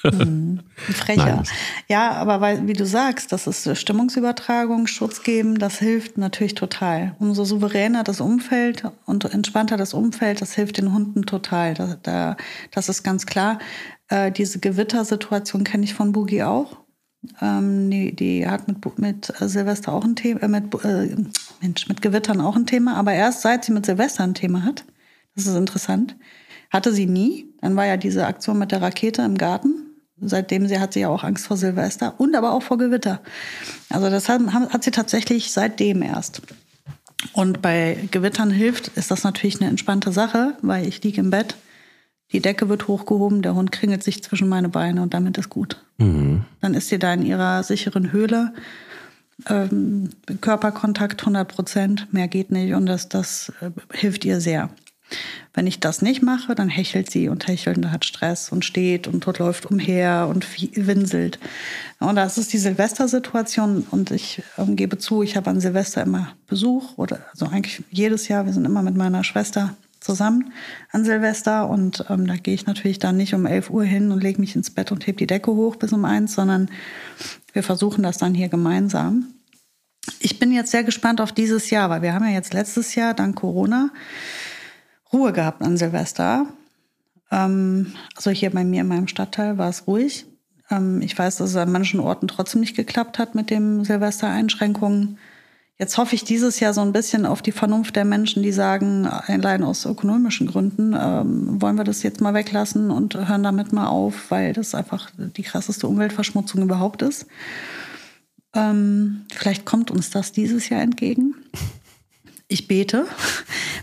Speaker 2: Mhm. Frecher. Nein. Ja, aber weil, wie du sagst, das ist Stimmungsübertragung, Schutz geben, das hilft natürlich total. Umso souveräner das Umfeld und entspannter das Umfeld, das hilft den Hunden total. Da, da, das ist ganz klar. Äh, diese Gewittersituation kenne ich von Boogie auch. Ähm, die, die, hat mit, mit Silvester auch ein Thema, äh, mit, äh, Mensch, mit Gewittern auch ein Thema, aber erst seit sie mit Silvester ein Thema hat, das ist interessant, hatte sie nie. Dann war ja diese Aktion mit der Rakete im Garten Seitdem sie hat sie ja auch Angst vor Silvester und aber auch vor Gewitter. Also das hat, hat sie tatsächlich seitdem erst. Und bei Gewittern hilft, ist das natürlich eine entspannte Sache, weil ich liege im Bett, die Decke wird hochgehoben, der Hund kringelt sich zwischen meine Beine und damit ist gut. Mhm. Dann ist sie da in ihrer sicheren Höhle. Ähm, Körperkontakt 100 Prozent, mehr geht nicht und das, das äh, hilft ihr sehr. Wenn ich das nicht mache, dann hechelt sie und hechelt und hat Stress und steht und dort läuft umher und winselt. Und das ist die Silvestersituation und ich ähm, gebe zu, ich habe an Silvester immer Besuch oder also eigentlich jedes Jahr. Wir sind immer mit meiner Schwester zusammen an Silvester und ähm, da gehe ich natürlich dann nicht um 11 Uhr hin und lege mich ins Bett und heb die Decke hoch bis um eins, sondern wir versuchen das dann hier gemeinsam. Ich bin jetzt sehr gespannt auf dieses Jahr, weil wir haben ja jetzt letztes Jahr dank Corona Ruhe gehabt an Silvester. Ähm, also hier bei mir in meinem Stadtteil war es ruhig. Ähm, ich weiß, dass es an manchen Orten trotzdem nicht geklappt hat mit den Silvestereinschränkungen. Jetzt hoffe ich dieses Jahr so ein bisschen auf die Vernunft der Menschen, die sagen, allein aus ökonomischen Gründen ähm, wollen wir das jetzt mal weglassen und hören damit mal auf, weil das einfach die krasseste Umweltverschmutzung überhaupt ist. Ähm, vielleicht kommt uns das dieses Jahr entgegen. Ich bete,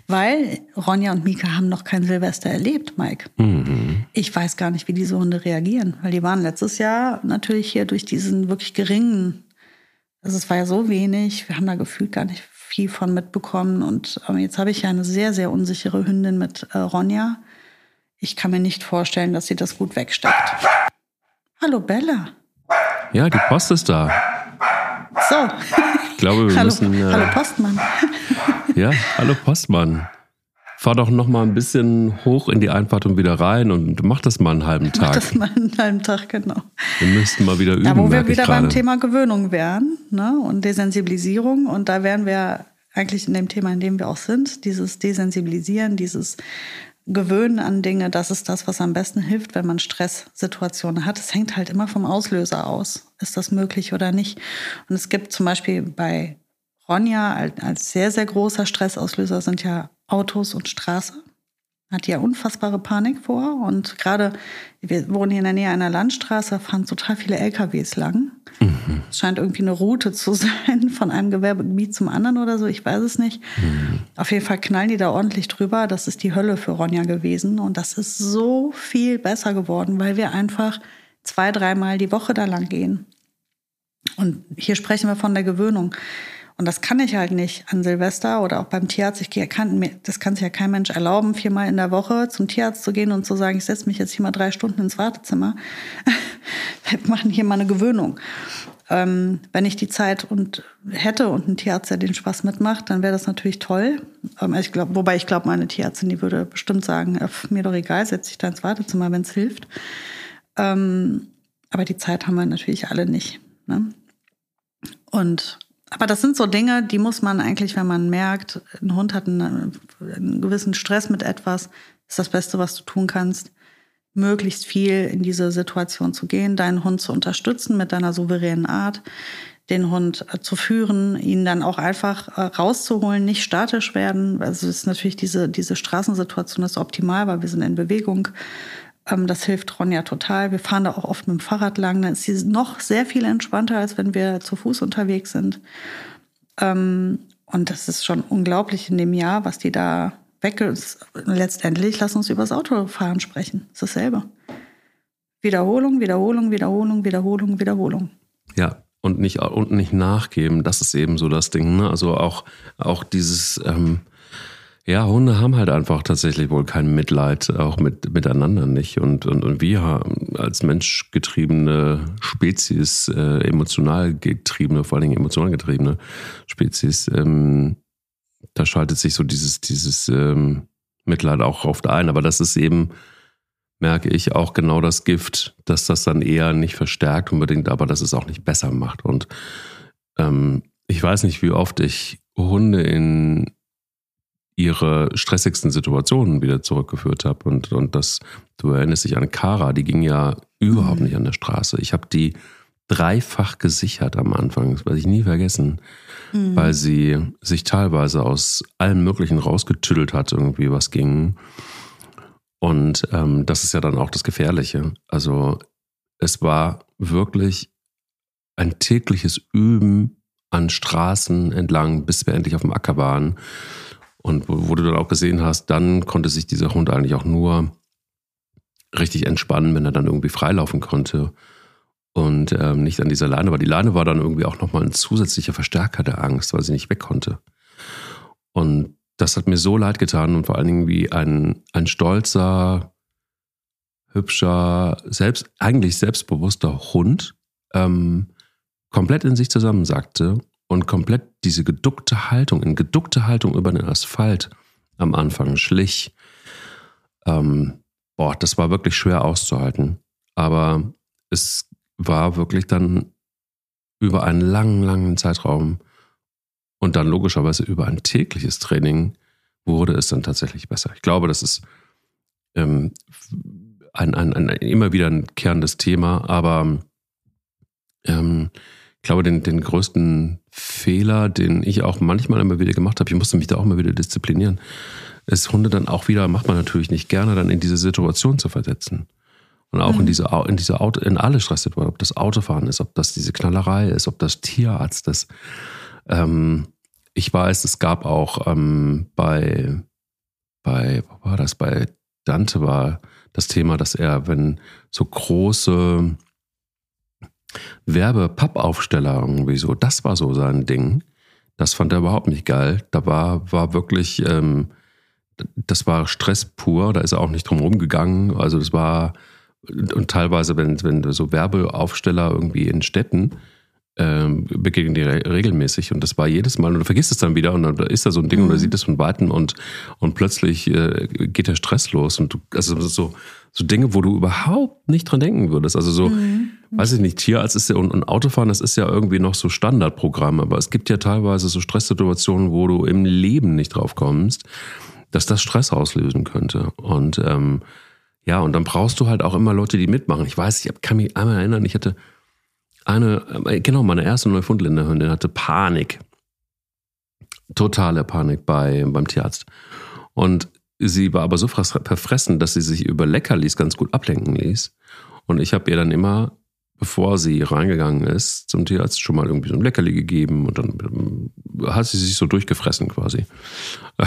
Speaker 2: weil Ronja und Mika haben noch kein Silvester erlebt, Mike. Mhm. Ich weiß gar nicht, wie diese Hunde reagieren, weil die waren letztes Jahr natürlich hier durch diesen wirklich geringen, also es war ja so wenig, wir haben da gefühlt gar nicht viel von mitbekommen und ähm, jetzt habe ich ja eine sehr, sehr unsichere Hündin mit äh, Ronja. Ich kann mir nicht vorstellen, dass sie das gut wegsteckt. Hallo Bella.
Speaker 1: Ja, die Post ist da.
Speaker 2: So.
Speaker 1: Ich glaube, wir <laughs>
Speaker 2: hallo,
Speaker 1: müssen. Äh,
Speaker 2: hallo Postmann.
Speaker 1: Ja, hallo Postmann. Fahr doch noch mal ein bisschen hoch in die Einfahrt und wieder rein und mach das mal einen halben Tag. Mach
Speaker 2: das mal einen halben Tag, genau.
Speaker 1: Wir müssten mal wieder üben.
Speaker 2: Da, wo wir wieder beim Thema Gewöhnung wären ne? und Desensibilisierung. Und da wären wir eigentlich in dem Thema, in dem wir auch sind. Dieses Desensibilisieren, dieses Gewöhnen an Dinge, das ist das, was am besten hilft, wenn man Stresssituationen hat. Es hängt halt immer vom Auslöser aus. Ist das möglich oder nicht? Und es gibt zum Beispiel bei Ronja als sehr, sehr großer Stressauslöser sind ja Autos und Straße. Hat ja unfassbare Panik vor. Und gerade, wir wohnen hier in der Nähe einer Landstraße, fahren total viele LKWs lang. Mhm. Es scheint irgendwie eine Route zu <laughs> sein von einem Gewerbegebiet zum anderen oder so. Ich weiß es nicht. Mhm. Auf jeden Fall knallen die da ordentlich drüber. Das ist die Hölle für Ronja gewesen. Und das ist so viel besser geworden, weil wir einfach zwei, dreimal die Woche da lang gehen. Und hier sprechen wir von der Gewöhnung. Und das kann ich halt nicht an Silvester oder auch beim Tierarzt. Ich kann, das kann sich ja kein Mensch erlauben, viermal in der Woche zum Tierarzt zu gehen und zu sagen, ich setze mich jetzt hier mal drei Stunden ins Wartezimmer. <laughs> Wir machen hier mal eine Gewöhnung. Ähm, wenn ich die Zeit und hätte und ein Tierarzt, der den Spaß mitmacht, dann wäre das natürlich toll. Ähm, ich glaub, wobei ich glaube, meine Tierärztin, die würde bestimmt sagen, äh, mir doch egal, setz dich da ins Wartezimmer, wenn es hilft. Ähm, aber die Zeit haben wir natürlich alle nicht. Ne? Und aber das sind so Dinge, die muss man eigentlich, wenn man merkt, ein Hund hat einen, einen, gewissen Stress mit etwas, ist das Beste, was du tun kannst, möglichst viel in diese Situation zu gehen, deinen Hund zu unterstützen mit deiner souveränen Art, den Hund äh, zu führen, ihn dann auch einfach äh, rauszuholen, nicht statisch werden. Also es ist natürlich diese, diese Straßensituation ist optimal, weil wir sind in Bewegung. Ähm, das hilft Ronja total. Wir fahren da auch oft mit dem Fahrrad lang. Dann ist sie noch sehr viel entspannter, als wenn wir zu Fuß unterwegs sind. Ähm, und das ist schon unglaublich in dem Jahr, was die da weg ist. Letztendlich, lass uns über das Autofahren sprechen. Ist dasselbe. Wiederholung, Wiederholung, Wiederholung, Wiederholung, Wiederholung.
Speaker 1: Ja, und nicht, und nicht nachgeben. Das ist eben so das Ding. Ne? Also auch, auch dieses, ähm, ja, Hunde haben halt einfach tatsächlich wohl kein Mitleid, auch mit, miteinander nicht. Und, und, und wir als menschgetriebene Spezies, äh, emotional getriebene, vor allen Dingen emotional getriebene Spezies, ähm, da schaltet sich so dieses, dieses ähm, Mitleid auch oft ein. Aber das ist eben, merke ich, auch genau das Gift, dass das dann eher nicht verstärkt unbedingt, aber dass es auch nicht besser macht. Und ähm, ich weiß nicht, wie oft ich Hunde in ihre stressigsten Situationen wieder zurückgeführt habe. Und, und das, du erinnerst dich an Kara, die ging ja überhaupt mhm. nicht an der Straße. Ich habe die dreifach gesichert am Anfang, das werde ich nie vergessen, mhm. weil sie sich teilweise aus allem Möglichen rausgetüdelt hat, irgendwie was ging. Und ähm, das ist ja dann auch das Gefährliche. Also es war wirklich ein tägliches Üben an Straßen entlang, bis wir endlich auf dem Acker waren. Und wo, wo, du dann auch gesehen hast, dann konnte sich dieser Hund eigentlich auch nur richtig entspannen, wenn er dann irgendwie freilaufen konnte und ähm, nicht an dieser Leine war. Die Leine war dann irgendwie auch nochmal ein zusätzlicher Verstärker der Angst, weil sie nicht weg konnte. Und das hat mir so leid getan und vor allen Dingen wie ein, ein stolzer, hübscher, selbst, eigentlich selbstbewusster Hund ähm, komplett in sich zusammensackte und komplett diese geduckte Haltung, in geduckte Haltung über den Asphalt am Anfang schlich. Ähm, boah, das war wirklich schwer auszuhalten. Aber es war wirklich dann über einen langen, langen Zeitraum und dann logischerweise über ein tägliches Training wurde es dann tatsächlich besser. Ich glaube, das ist ähm, ein, ein, ein, immer wieder ein kernendes Thema, aber ähm, ich glaube, den, den größten Fehler, den ich auch manchmal immer wieder gemacht habe, ich musste mich da auch mal wieder disziplinieren, ist Hunde dann auch wieder, macht man natürlich nicht gerne, dann in diese Situation zu versetzen. Und auch mhm. in diese, in diese Auto, in alle Stresssituationen, ob das Autofahren ist, ob das diese Knallerei ist, ob das Tierarzt ist. Ähm, ich weiß, es gab auch ähm, bei, bei, wo war das? Bei Dante war das Thema, dass er, wenn so große Werbepappaufsteller irgendwie so, das war so sein Ding. Das fand er überhaupt nicht geil. Da war, war wirklich, ähm, das war Stress pur, da ist er auch nicht drum rumgegangen. Also das war, und teilweise, wenn, wenn so Werbeaufsteller irgendwie in Städten ähm, begegnen die re regelmäßig und das war jedes Mal und du vergisst es dann wieder und dann ist da so ein Ding mhm. und du sieht es von Weitem und, und plötzlich äh, geht der Stress los und du, also so, so Dinge, wo du überhaupt nicht dran denken würdest. Also so, mhm. weiß ich nicht, Tierarzt ist ja und, und Autofahren, das ist ja irgendwie noch so Standardprogramm, aber es gibt ja teilweise so Stresssituationen, wo du im Leben nicht drauf kommst, dass das Stress auslösen könnte und ähm, ja, und dann brauchst du halt auch immer Leute, die mitmachen. Ich weiß, ich kann mich einmal erinnern, ich hatte eine, äh, genau, meine erste Neufundländerhündin hatte Panik. Totale Panik bei, beim Tierarzt. Und sie war aber so verfressen, dass sie sich über Leckerlis ganz gut ablenken ließ. Und ich habe ihr dann immer, bevor sie reingegangen ist zum Tierarzt, schon mal irgendwie so ein Leckerli gegeben und dann ähm, hat sie sich so durchgefressen quasi. <laughs>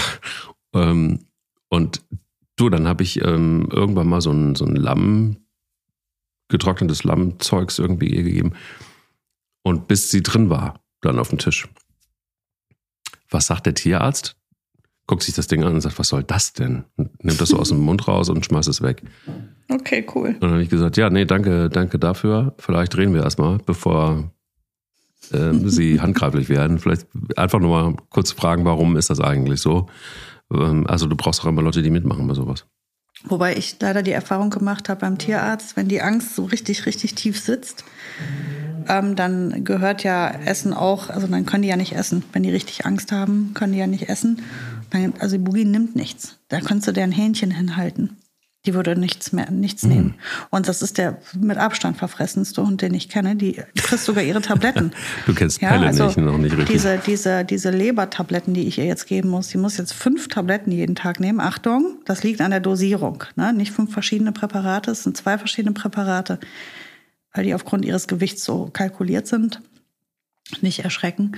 Speaker 1: Ähm, und du, dann habe ich ähm, irgendwann mal so ein, so ein Lamm getrocknetes Lammzeugs irgendwie ihr gegeben. Und bis sie drin war, dann auf dem Tisch. Was sagt der Tierarzt? Guckt sich das Ding an und sagt, was soll das denn? Und nimmt das so aus dem <laughs> Mund raus und schmeißt es weg.
Speaker 2: Okay, cool.
Speaker 1: Und dann habe ich gesagt, ja, nee, danke, danke dafür. Vielleicht drehen wir erstmal, bevor äh, <laughs> sie handgreiflich werden. Vielleicht einfach nur mal kurz fragen, warum ist das eigentlich so? Ähm, also du brauchst auch immer Leute, die mitmachen bei sowas.
Speaker 2: Wobei ich leider die Erfahrung gemacht habe beim Tierarzt, wenn die Angst so richtig, richtig tief sitzt, ähm, dann gehört ja Essen auch, also dann können die ja nicht essen. Wenn die richtig Angst haben, können die ja nicht essen. Also Boogie nimmt nichts. Da könntest du deren Hähnchen hinhalten. Die würde nichts mehr, nichts mhm. nehmen. Und das ist der mit Abstand verfressenste Hund, den ich kenne. Die frisst sogar ihre Tabletten. <laughs>
Speaker 1: du kennst ja, Pelle also nicht, noch nicht richtig.
Speaker 2: Diese, diese, diese Lebertabletten, die ich ihr jetzt geben muss, die muss jetzt fünf Tabletten jeden Tag nehmen. Achtung, das liegt an der Dosierung. Ne? Nicht fünf verschiedene Präparate, es sind zwei verschiedene Präparate, weil die aufgrund ihres Gewichts so kalkuliert sind. Nicht erschrecken.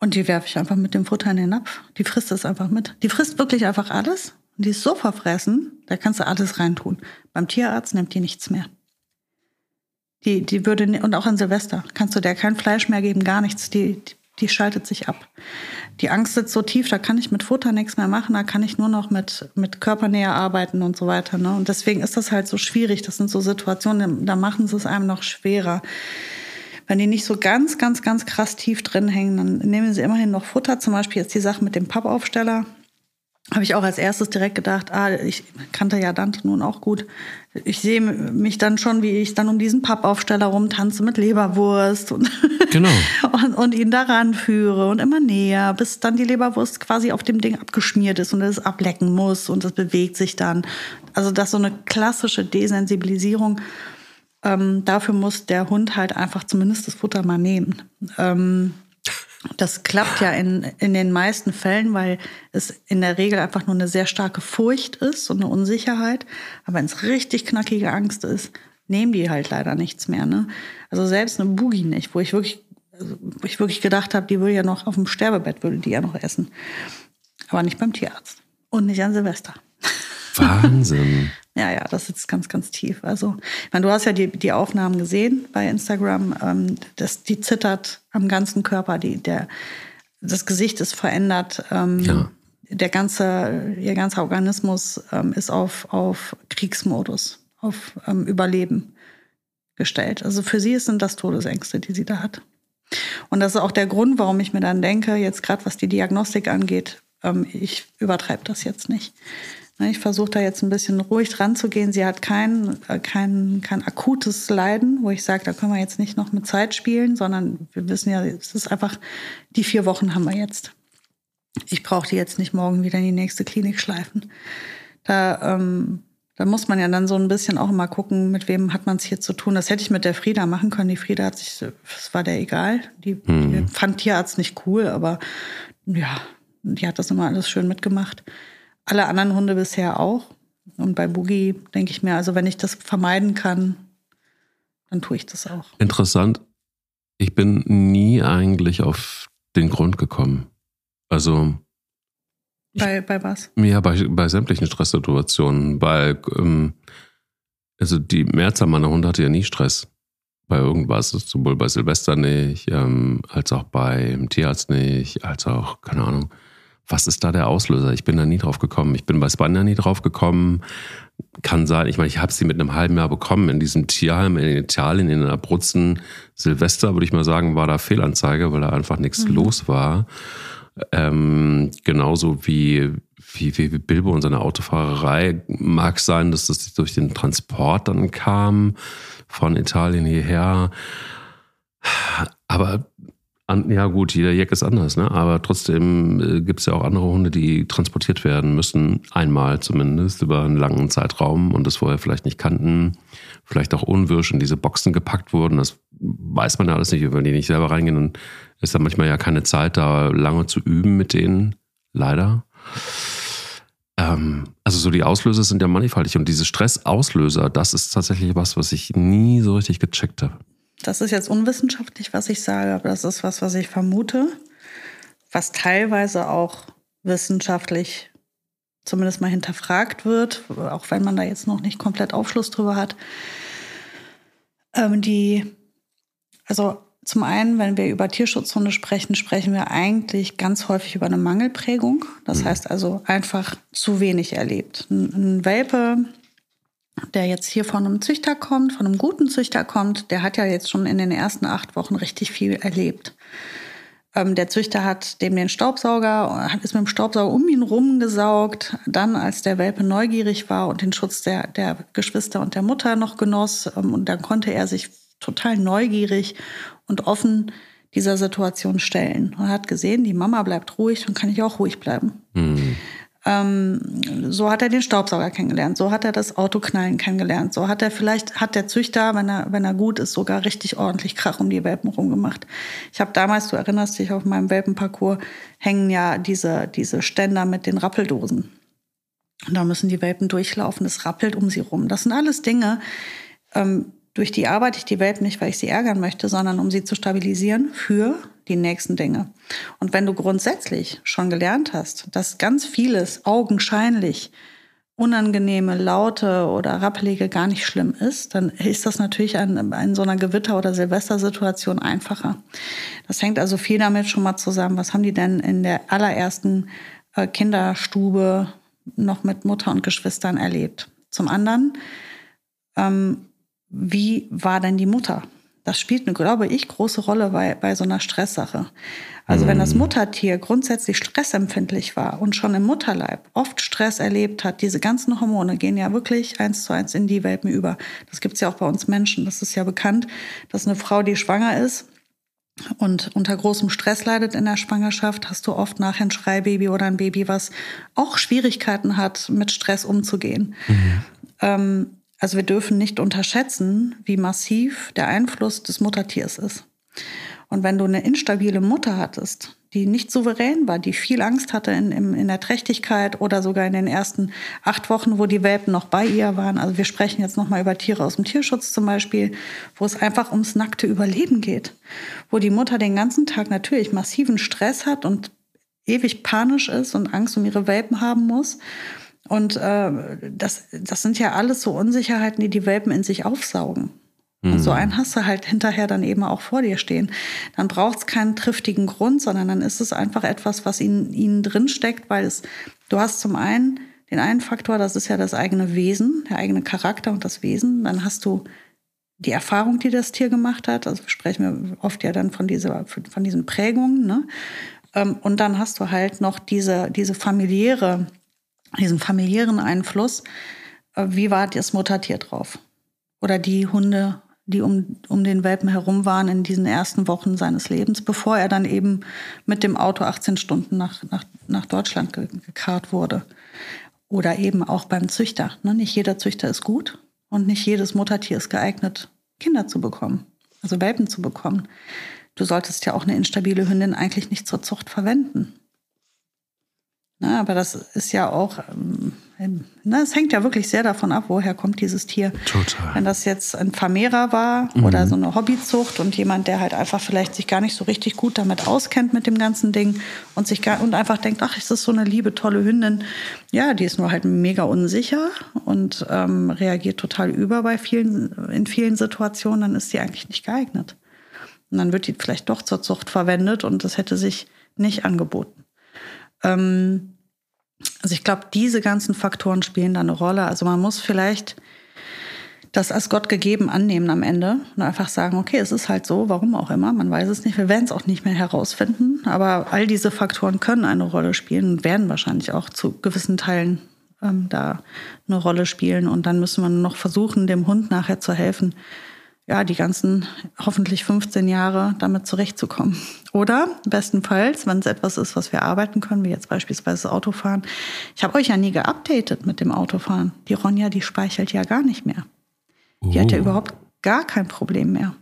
Speaker 2: Und die werfe ich einfach mit dem Futter in den Napf. Die frisst es einfach mit. Die frisst wirklich einfach alles und die ist so verfressen, da kannst du alles reintun. Beim Tierarzt nimmt die nichts mehr. Die, die würde, und auch an Silvester kannst du der kein Fleisch mehr geben, gar nichts. Die, die, schaltet sich ab. Die Angst sitzt so tief, da kann ich mit Futter nichts mehr machen, da kann ich nur noch mit, mit Körpernähe arbeiten und so weiter. Ne? Und deswegen ist das halt so schwierig. Das sind so Situationen, da machen sie es einem noch schwerer. Wenn die nicht so ganz, ganz, ganz krass tief drin hängen, dann nehmen sie immerhin noch Futter. Zum Beispiel jetzt die Sache mit dem Pappaufsteller habe ich auch als erstes direkt gedacht, ah, ich kannte ja Dante nun auch gut. Ich sehe mich dann schon, wie ich dann um diesen Pappaufsteller rumtanze mit Leberwurst und, <laughs> genau. und, und ihn daran führe und immer näher, bis dann die Leberwurst quasi auf dem Ding abgeschmiert ist und es ablecken muss und es bewegt sich dann. Also das ist so eine klassische Desensibilisierung. Ähm, dafür muss der Hund halt einfach zumindest das Futter mal nehmen. Ähm, das klappt ja in, in den meisten Fällen, weil es in der Regel einfach nur eine sehr starke Furcht ist und eine Unsicherheit. Aber wenn es richtig knackige Angst ist, nehmen die halt leider nichts mehr. Ne? Also selbst eine Boogie nicht, wo ich wirklich, wo ich wirklich gedacht habe, die würde ja noch auf dem Sterbebett, würde die ja noch essen. Aber nicht beim Tierarzt und nicht an Silvester.
Speaker 1: Wahnsinn.
Speaker 2: Ja, ja, das sitzt ganz, ganz tief. Also, ich meine, du hast ja die, die Aufnahmen gesehen bei Instagram. Ähm, das, die zittert am ganzen Körper. Die, der, das Gesicht ist verändert. Ähm, ja. Der ganze, ihr ganzer Organismus ähm, ist auf, auf Kriegsmodus, auf ähm, Überleben gestellt. Also für sie sind das Todesängste, die sie da hat. Und das ist auch der Grund, warum ich mir dann denke, jetzt gerade was die Diagnostik angeht, ähm, ich übertreibe das jetzt nicht. Ne, ich versuche da jetzt ein bisschen ruhig dran zu gehen. Sie hat kein, äh, kein, kein akutes Leiden, wo ich sage, da können wir jetzt nicht noch mit Zeit spielen, sondern wir wissen ja, es ist einfach, die vier Wochen haben wir jetzt. Ich brauche die jetzt nicht morgen wieder in die nächste Klinik schleifen. Da, ähm, da muss man ja dann so ein bisschen auch immer gucken, mit wem hat man es hier zu tun. Das hätte ich mit der Frieda machen können. Die Frieda hat sich, das war der egal. Die, mhm. die fand Tierarzt nicht cool, aber ja, die hat das immer alles schön mitgemacht. Alle anderen Hunde bisher auch. Und bei Boogie denke ich mir, also wenn ich das vermeiden kann, dann tue ich das auch.
Speaker 1: Interessant. Ich bin nie eigentlich auf den Grund gekommen. Also.
Speaker 2: Bei, bei was?
Speaker 1: Ja, bei, bei sämtlichen Stresssituationen. Bei, ähm, also die Mehrzahl meiner Hunde hatte ja nie Stress. Bei irgendwas, sowohl bei Silvester nicht, ähm, als auch beim Tierarzt nicht, als auch, keine Ahnung, was ist da der Auslöser? Ich bin da nie drauf gekommen. Ich bin bei Spanja nie drauf gekommen. Kann sein, ich meine, ich habe sie mit einem halben Jahr bekommen in diesem Tierheim in Italien, in Abruzzen. Silvester, würde ich mal sagen, war da Fehlanzeige, weil da einfach nichts mhm. los war. Ähm, genauso wie, wie, wie Bilbo und seine Autofahrerei. Mag sein, dass das durch den Transport dann kam von Italien hierher. Aber an, ja gut, jeder Jack ist anders, ne? aber trotzdem äh, gibt es ja auch andere Hunde, die transportiert werden müssen, einmal zumindest über einen langen Zeitraum und das vorher vielleicht nicht kannten, vielleicht auch unwirsch in diese Boxen gepackt wurden. Das weiß man ja alles nicht, wenn die nicht selber reingehen, dann ist da manchmal ja keine Zeit, da lange zu üben mit denen, leider. Ähm, also so die Auslöser sind ja mannigfaltig und diese Stressauslöser, das ist tatsächlich was, was ich nie so richtig gecheckt habe.
Speaker 2: Das ist jetzt unwissenschaftlich, was ich sage, aber das ist was, was ich vermute, was teilweise auch wissenschaftlich zumindest mal hinterfragt wird, auch wenn man da jetzt noch nicht komplett Aufschluss drüber hat. Ähm, die, also zum einen, wenn wir über Tierschutzhunde sprechen, sprechen wir eigentlich ganz häufig über eine Mangelprägung. Das mhm. heißt also einfach zu wenig erlebt. Ein, ein Welpe der jetzt hier von einem Züchter kommt, von einem guten Züchter kommt, der hat ja jetzt schon in den ersten acht Wochen richtig viel erlebt. Ähm, der Züchter hat dem den Staubsauger, ist mit dem Staubsauger um ihn rumgesaugt. Dann, als der Welpe neugierig war und den Schutz der, der Geschwister und der Mutter noch genoss, ähm, und dann konnte er sich total neugierig und offen dieser Situation stellen. Und hat gesehen, die Mama bleibt ruhig, dann kann ich auch ruhig bleiben. Mhm. Ähm, so hat er den Staubsauger kennengelernt, so hat er das Autoknallen kennengelernt, so hat er vielleicht, hat der Züchter, wenn er, wenn er gut ist, sogar richtig ordentlich Krach um die Welpen rumgemacht. Ich habe damals, du erinnerst dich, auf meinem Welpenparcours hängen ja diese, diese Ständer mit den Rappeldosen. Und da müssen die Welpen durchlaufen, es rappelt um sie rum. Das sind alles Dinge, ähm, durch die arbeite ich die Welpen nicht, weil ich sie ärgern möchte, sondern um sie zu stabilisieren für die nächsten Dinge. Und wenn du grundsätzlich schon gelernt hast, dass ganz vieles augenscheinlich unangenehme, laute oder rappelige gar nicht schlimm ist, dann ist das natürlich in, in so einer Gewitter- oder Silvestersituation einfacher. Das hängt also viel damit schon mal zusammen. Was haben die denn in der allerersten äh, Kinderstube noch mit Mutter und Geschwistern erlebt? Zum anderen, ähm, wie war denn die Mutter? Das spielt eine, glaube ich, große Rolle bei, bei so einer Stresssache. Also wenn das mhm. Muttertier grundsätzlich stressempfindlich war und schon im Mutterleib oft Stress erlebt hat, diese ganzen Hormone gehen ja wirklich eins zu eins in die Welpen über. Das gibt es ja auch bei uns Menschen. Das ist ja bekannt, dass eine Frau, die schwanger ist, und unter großem Stress leidet in der Schwangerschaft, hast du oft nachher ein Schreibaby oder ein Baby, was auch Schwierigkeiten hat, mit Stress umzugehen. Mhm. Ähm, also wir dürfen nicht unterschätzen, wie massiv der Einfluss des Muttertiers ist. Und wenn du eine instabile Mutter hattest, die nicht souverän war, die viel Angst hatte in, in, in, der Trächtigkeit oder sogar in den ersten acht Wochen, wo die Welpen noch bei ihr waren. Also wir sprechen jetzt nochmal über Tiere aus dem Tierschutz zum Beispiel, wo es einfach ums nackte Überleben geht. Wo die Mutter den ganzen Tag natürlich massiven Stress hat und ewig panisch ist und Angst um ihre Welpen haben muss. Und äh, das, das sind ja alles so Unsicherheiten, die die Welpen in sich aufsaugen. Mhm. Und so einen hast du halt hinterher dann eben auch vor dir stehen. Dann braucht es keinen triftigen Grund, sondern dann ist es einfach etwas, was in ihnen drin steckt, weil es, du hast zum einen den einen Faktor, das ist ja das eigene Wesen, der eigene Charakter und das Wesen. Dann hast du die Erfahrung, die das Tier gemacht hat. Also sprechen wir oft ja dann von dieser, von diesen Prägungen. Ne? Ähm, und dann hast du halt noch diese, diese familiäre diesen familiären Einfluss, äh, wie war das Muttertier drauf? Oder die Hunde, die um, um den Welpen herum waren in diesen ersten Wochen seines Lebens, bevor er dann eben mit dem Auto 18 Stunden nach, nach, nach Deutschland gekarrt wurde. Oder eben auch beim Züchter. Ne? Nicht jeder Züchter ist gut und nicht jedes Muttertier ist geeignet, Kinder zu bekommen, also Welpen zu bekommen. Du solltest ja auch eine instabile Hündin eigentlich nicht zur Zucht verwenden. Na, aber das ist ja auch, ähm, ne, es hängt ja wirklich sehr davon ab, woher kommt dieses Tier.
Speaker 1: Total.
Speaker 2: Wenn das jetzt ein Vermehrer war
Speaker 1: Mhm.
Speaker 2: oder so eine Hobbyzucht und jemand, der halt einfach vielleicht sich gar nicht so richtig gut damit auskennt mit dem ganzen Ding und sich gar, und einfach denkt, ach, ist das so eine liebe, tolle Hündin. Ja, die ist nur halt mega unsicher und ähm, reagiert total über bei vielen, in vielen Situationen, dann ist die eigentlich nicht geeignet. Und dann wird die vielleicht doch zur Zucht verwendet und das hätte sich nicht angeboten. Ähm, also ich glaube, diese ganzen Faktoren spielen da eine Rolle. Also man muss vielleicht das als Gott gegeben annehmen am Ende und einfach sagen, okay, es ist halt so, warum auch immer, man weiß es nicht, wir werden es auch nicht mehr herausfinden, aber all diese Faktoren können eine Rolle spielen und werden wahrscheinlich auch zu gewissen Teilen ähm, da eine Rolle spielen und dann müssen wir noch versuchen, dem Hund nachher zu helfen, ja, die ganzen hoffentlich 15 Jahre damit zurechtzukommen. Oder bestenfalls, wenn es etwas ist, was wir arbeiten können, wie jetzt beispielsweise das Autofahren. Ich habe euch ja nie geupdatet mit dem Autofahren. Die Ronja, die speichert ja gar nicht mehr. Die hat ja
Speaker 1: Oh.
Speaker 2: überhaupt gar kein Problem mehr.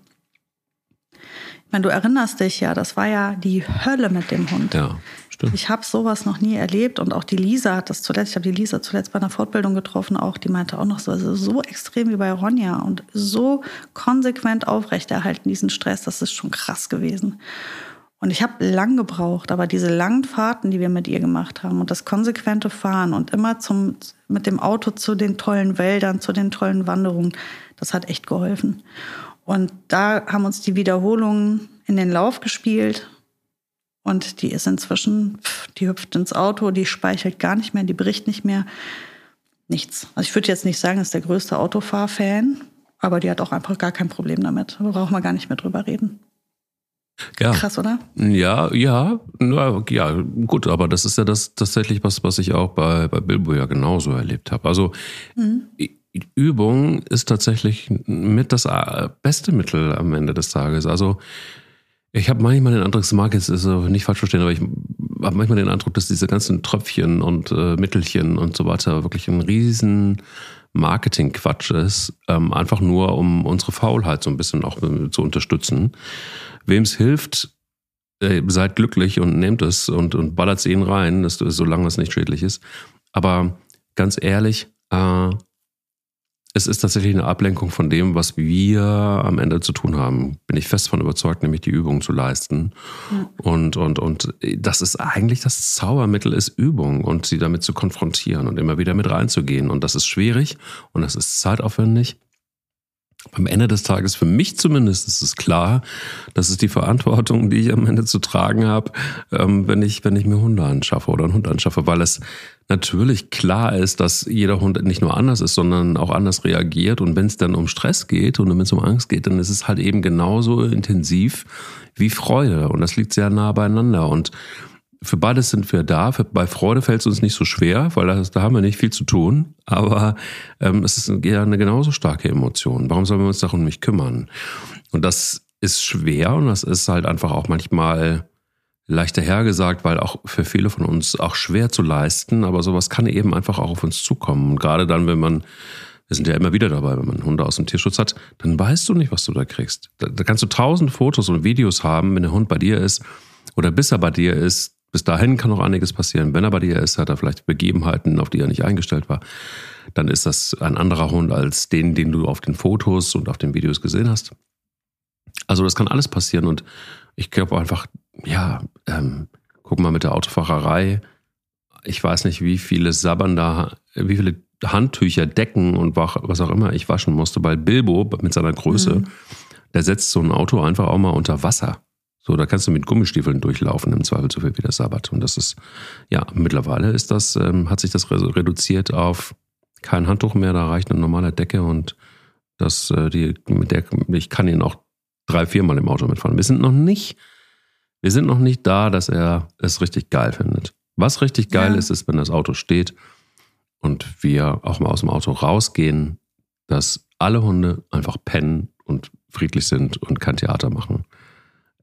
Speaker 2: Ich meine, du erinnerst dich ja, das war ja die Hölle mit dem Hund.
Speaker 1: Ja, stimmt.
Speaker 2: Ich habe sowas noch nie erlebt und auch die Lisa hat das zuletzt, ich habe die Lisa zuletzt bei einer Fortbildung getroffen, auch die meinte auch noch so, also so extrem wie bei Ronja und so konsequent aufrechterhalten diesen Stress, das ist schon krass gewesen. Und ich habe lang gebraucht, aber diese langen Fahrten, die wir mit ihr gemacht haben und das konsequente Fahren und immer zum, mit dem Auto zu den tollen Wäldern, zu den tollen Wanderungen, das hat echt geholfen. Und da haben uns die Wiederholungen in den Lauf gespielt. Und die ist inzwischen, die hüpft ins Auto, die speichert gar nicht mehr, die bricht nicht mehr. Nichts. Also ich würde jetzt nicht sagen, ist der größte Autofahrfan, aber die hat auch einfach gar kein Problem damit. Da brauchen wir gar nicht mehr drüber reden.
Speaker 1: Ja.
Speaker 2: Krass, oder?
Speaker 1: Ja, ja, na, ja, gut, aber das ist ja das tatsächlich was, was ich auch bei, bei Bilbo ja genauso erlebt habe. Also I- Übung ist tatsächlich mit das äh, beste Mittel am Ende des Tages. Also ich habe manchmal den Eindruck, es mag jetzt also nicht falsch verstehen, aber ich habe manchmal den Eindruck, dass diese ganzen Tröpfchen und äh, Mittelchen und so weiter wirklich ein riesen Marketing-Quatsch ist, ähm, einfach nur um unsere Faulheit so ein bisschen auch äh, zu unterstützen. Wem es hilft, äh, seid glücklich und nehmt es und, und ballert es ihnen rein, dass, solange es nicht schädlich ist. Aber ganz ehrlich, äh, es ist tatsächlich eine Ablenkung von dem, was wir am Ende zu tun haben. Bin ich fest von überzeugt, nämlich die Übung zu leisten. Und, und, und das ist eigentlich das Zaubermittel ist Übung und sie damit zu konfrontieren und immer wieder mit reinzugehen. Und das ist schwierig und das ist zeitaufwendig. Am Ende des Tages, für mich zumindest, ist es klar, das ist die Verantwortung, die ich am Ende zu tragen habe, ähm, wenn, ich, wenn ich mir Hunde anschaffe oder einen Hund anschaffe, weil es natürlich klar ist, dass jeder Hund nicht nur anders ist, sondern auch anders reagiert. Und wenn es dann um Stress geht und wenn es um Angst geht, dann ist es halt eben genauso intensiv wie Freude. Und das liegt sehr nah beieinander. Und für beides sind wir da. Für, bei Freude fällt es uns nicht so schwer, weil das, da haben wir nicht viel zu tun. Aber ähm, es ist ja eine genauso starke Emotion. Warum sollen wir uns darum nicht kümmern? Und das ist schwer und das ist halt einfach auch manchmal leichter hergesagt, weil auch für viele von uns auch schwer zu leisten. Aber sowas kann eben einfach auch auf uns zukommen. Und gerade dann, wenn man wir sind ja immer wieder dabei, wenn man Hunde aus dem Tierschutz hat, dann weißt du nicht, was du da kriegst. Da, da kannst du tausend Fotos und Videos haben, wenn der Hund bei dir ist oder bis er bei dir ist. Bis dahin kann noch einiges passieren. Wenn er bei dir ist, hat er vielleicht Begebenheiten, auf die er nicht eingestellt war. Dann ist das ein anderer Hund als den, den du auf den Fotos und auf den Videos gesehen hast. Also das kann alles passieren und ich glaube einfach, ja, ähm, guck mal mit der Autofahrerei. Ich weiß nicht, wie viele Sabbern da, wie viele Handtücher, Decken und was auch immer ich waschen musste, weil Bilbo mit seiner Größe, der setzt so ein Auto einfach auch mal unter Wasser. So, da kannst du mit Gummistiefeln durchlaufen, im Zweifel so viel wie der Sabbat. Und das ist, ja, mittlerweile ist das, ähm, hat sich das re- reduziert auf kein Handtuch mehr, da reicht eine normale Decke und das, äh, die, mit der, ich kann ihn auch drei, viermal im Auto mitfahren. Wir sind noch nicht, wir sind noch nicht da, dass er es richtig geil findet. Was richtig geil
Speaker 2: Ja.
Speaker 1: ist, ist, wenn das Auto steht und wir auch mal aus dem Auto rausgehen, dass alle Hunde einfach pennen und friedlich sind und kein Theater machen.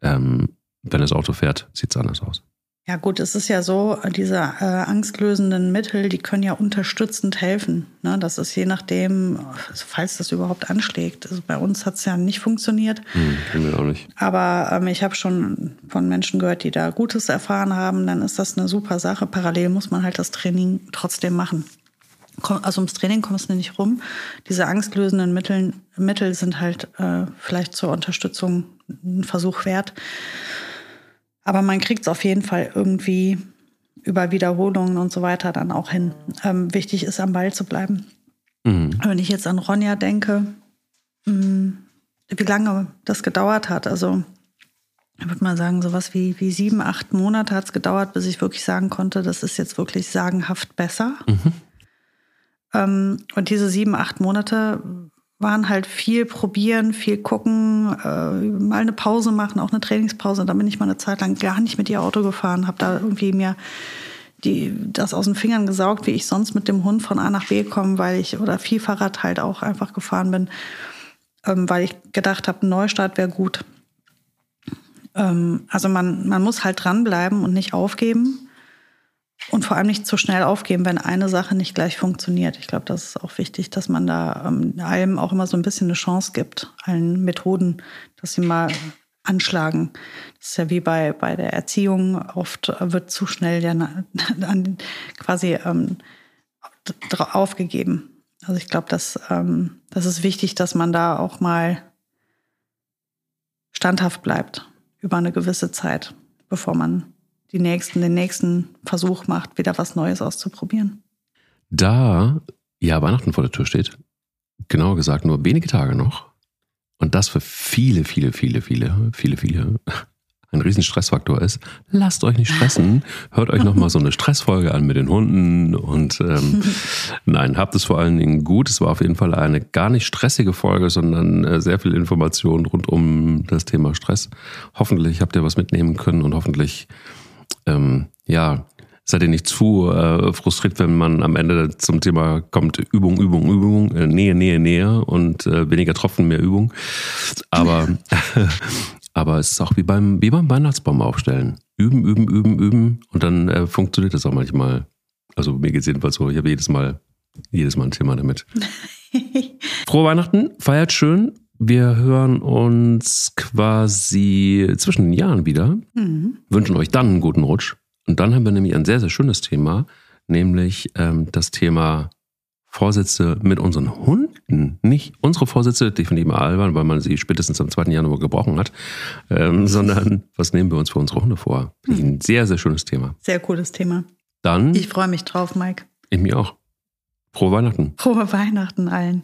Speaker 1: Ähm, wenn das Auto fährt, sieht es anders aus.
Speaker 2: Ja gut, es ist ja so, diese äh, angstlösenden Mittel, die können ja unterstützend helfen. Ne? Das ist je nachdem, falls das überhaupt anschlägt. Also bei uns hat es ja nicht funktioniert.
Speaker 1: Hm, wir auch nicht.
Speaker 2: Aber ähm, ich habe schon von Menschen gehört, die da Gutes erfahren haben. Dann ist das eine super Sache. Parallel muss man halt das Training trotzdem machen. also ums Training kommst du nicht rum. Diese angstlösenden Mittel, Mittel sind halt äh, vielleicht zur Unterstützung ein Versuch wert. Aber man kriegt es auf jeden Fall irgendwie über Wiederholungen und so weiter dann auch hin. Ähm, wichtig ist, am Ball zu bleiben. Mhm. Wenn ich jetzt an Ronja denke, mh, hm, wie lange das gedauert hat, also ich würde mal sagen, sowas wie, wie sieben, acht Monate hat es gedauert, bis ich wirklich sagen konnte, das ist jetzt wirklich sagenhaft besser. Mhm. Ähm, und diese sieben, acht Monate waren halt viel probieren, viel gucken, äh, mal eine Pause machen, auch eine Trainingspause. Dann bin ich mal eine Zeit lang gar nicht mit ihr Auto gefahren, habe da irgendwie mir die, das aus den Fingern gesaugt, wie ich sonst mit dem Hund von A nach B komme, weil ich oder viel Fahrrad halt auch einfach gefahren bin, ähm, weil ich gedacht habe, ein Neustart wäre gut. Ähm, also man, man muss halt dranbleiben und nicht aufgeben. Und vor allem nicht zu schnell aufgeben, wenn eine Sache nicht gleich funktioniert. Ich glaube, das ist auch wichtig, dass man da ähm, allem auch immer so ein bisschen eine Chance gibt, allen Methoden, dass sie mal anschlagen. Das ist ja wie bei, bei der Erziehung. Oft wird zu schnell ja <laughs> an, quasi ähm, aufgegeben. Also ich glaube, dass, ähm, das ist wichtig, dass man da auch mal standhaft bleibt über eine gewisse Zeit, bevor man die nächsten, den nächsten Versuch macht, wieder was Neues auszuprobieren.
Speaker 1: Da ja Weihnachten vor der Tür steht, genauer gesagt nur wenige Tage noch, und das für viele, viele, viele, viele, viele, viele <laughs> ein riesen Stressfaktor ist, lasst euch nicht stressen. <laughs> Hört euch nochmal so eine Stressfolge an mit den Hunden und ähm, <laughs> nein, habt es vor allen Dingen gut. Es war auf jeden Fall eine gar nicht stressige Folge, sondern äh, sehr viel Information rund um das Thema Stress. Hoffentlich habt ihr was mitnehmen können und hoffentlich ähm, ja, seid ihr nicht zu äh, frustriert, wenn man am Ende zum Thema kommt, Übung, Übung, Übung, äh, Nähe, Nähe, Nähe und äh, weniger Tropfen, mehr Übung. Aber, <laughs> aber es ist auch wie beim, wie beim Weihnachtsbaum aufstellen. Üben, üben, üben, üben und dann äh, funktioniert das auch manchmal. Also mir geht es jedenfalls so, ich habe jedes Mal, jedes Mal ein Thema damit. <laughs> Frohe Weihnachten, feiert schön wir hören uns quasi zwischen den Jahren wieder, mhm. wünschen euch dann einen guten Rutsch. Und dann haben wir nämlich ein sehr, sehr schönes Thema, nämlich ähm, das Thema Vorsätze mit unseren Hunden. Nicht unsere Vorsätze, die ich immer albern, weil man sie spätestens am 2. Januar gebrochen hat, ähm, <laughs> sondern was nehmen wir uns für unsere Hunde vor? Mhm. Ein sehr, sehr schönes Thema.
Speaker 2: Sehr cooles Thema.
Speaker 1: Dann.
Speaker 2: Ich freue mich drauf, Mike.
Speaker 1: Ich mir auch. Frohe Weihnachten.
Speaker 2: Frohe Weihnachten allen.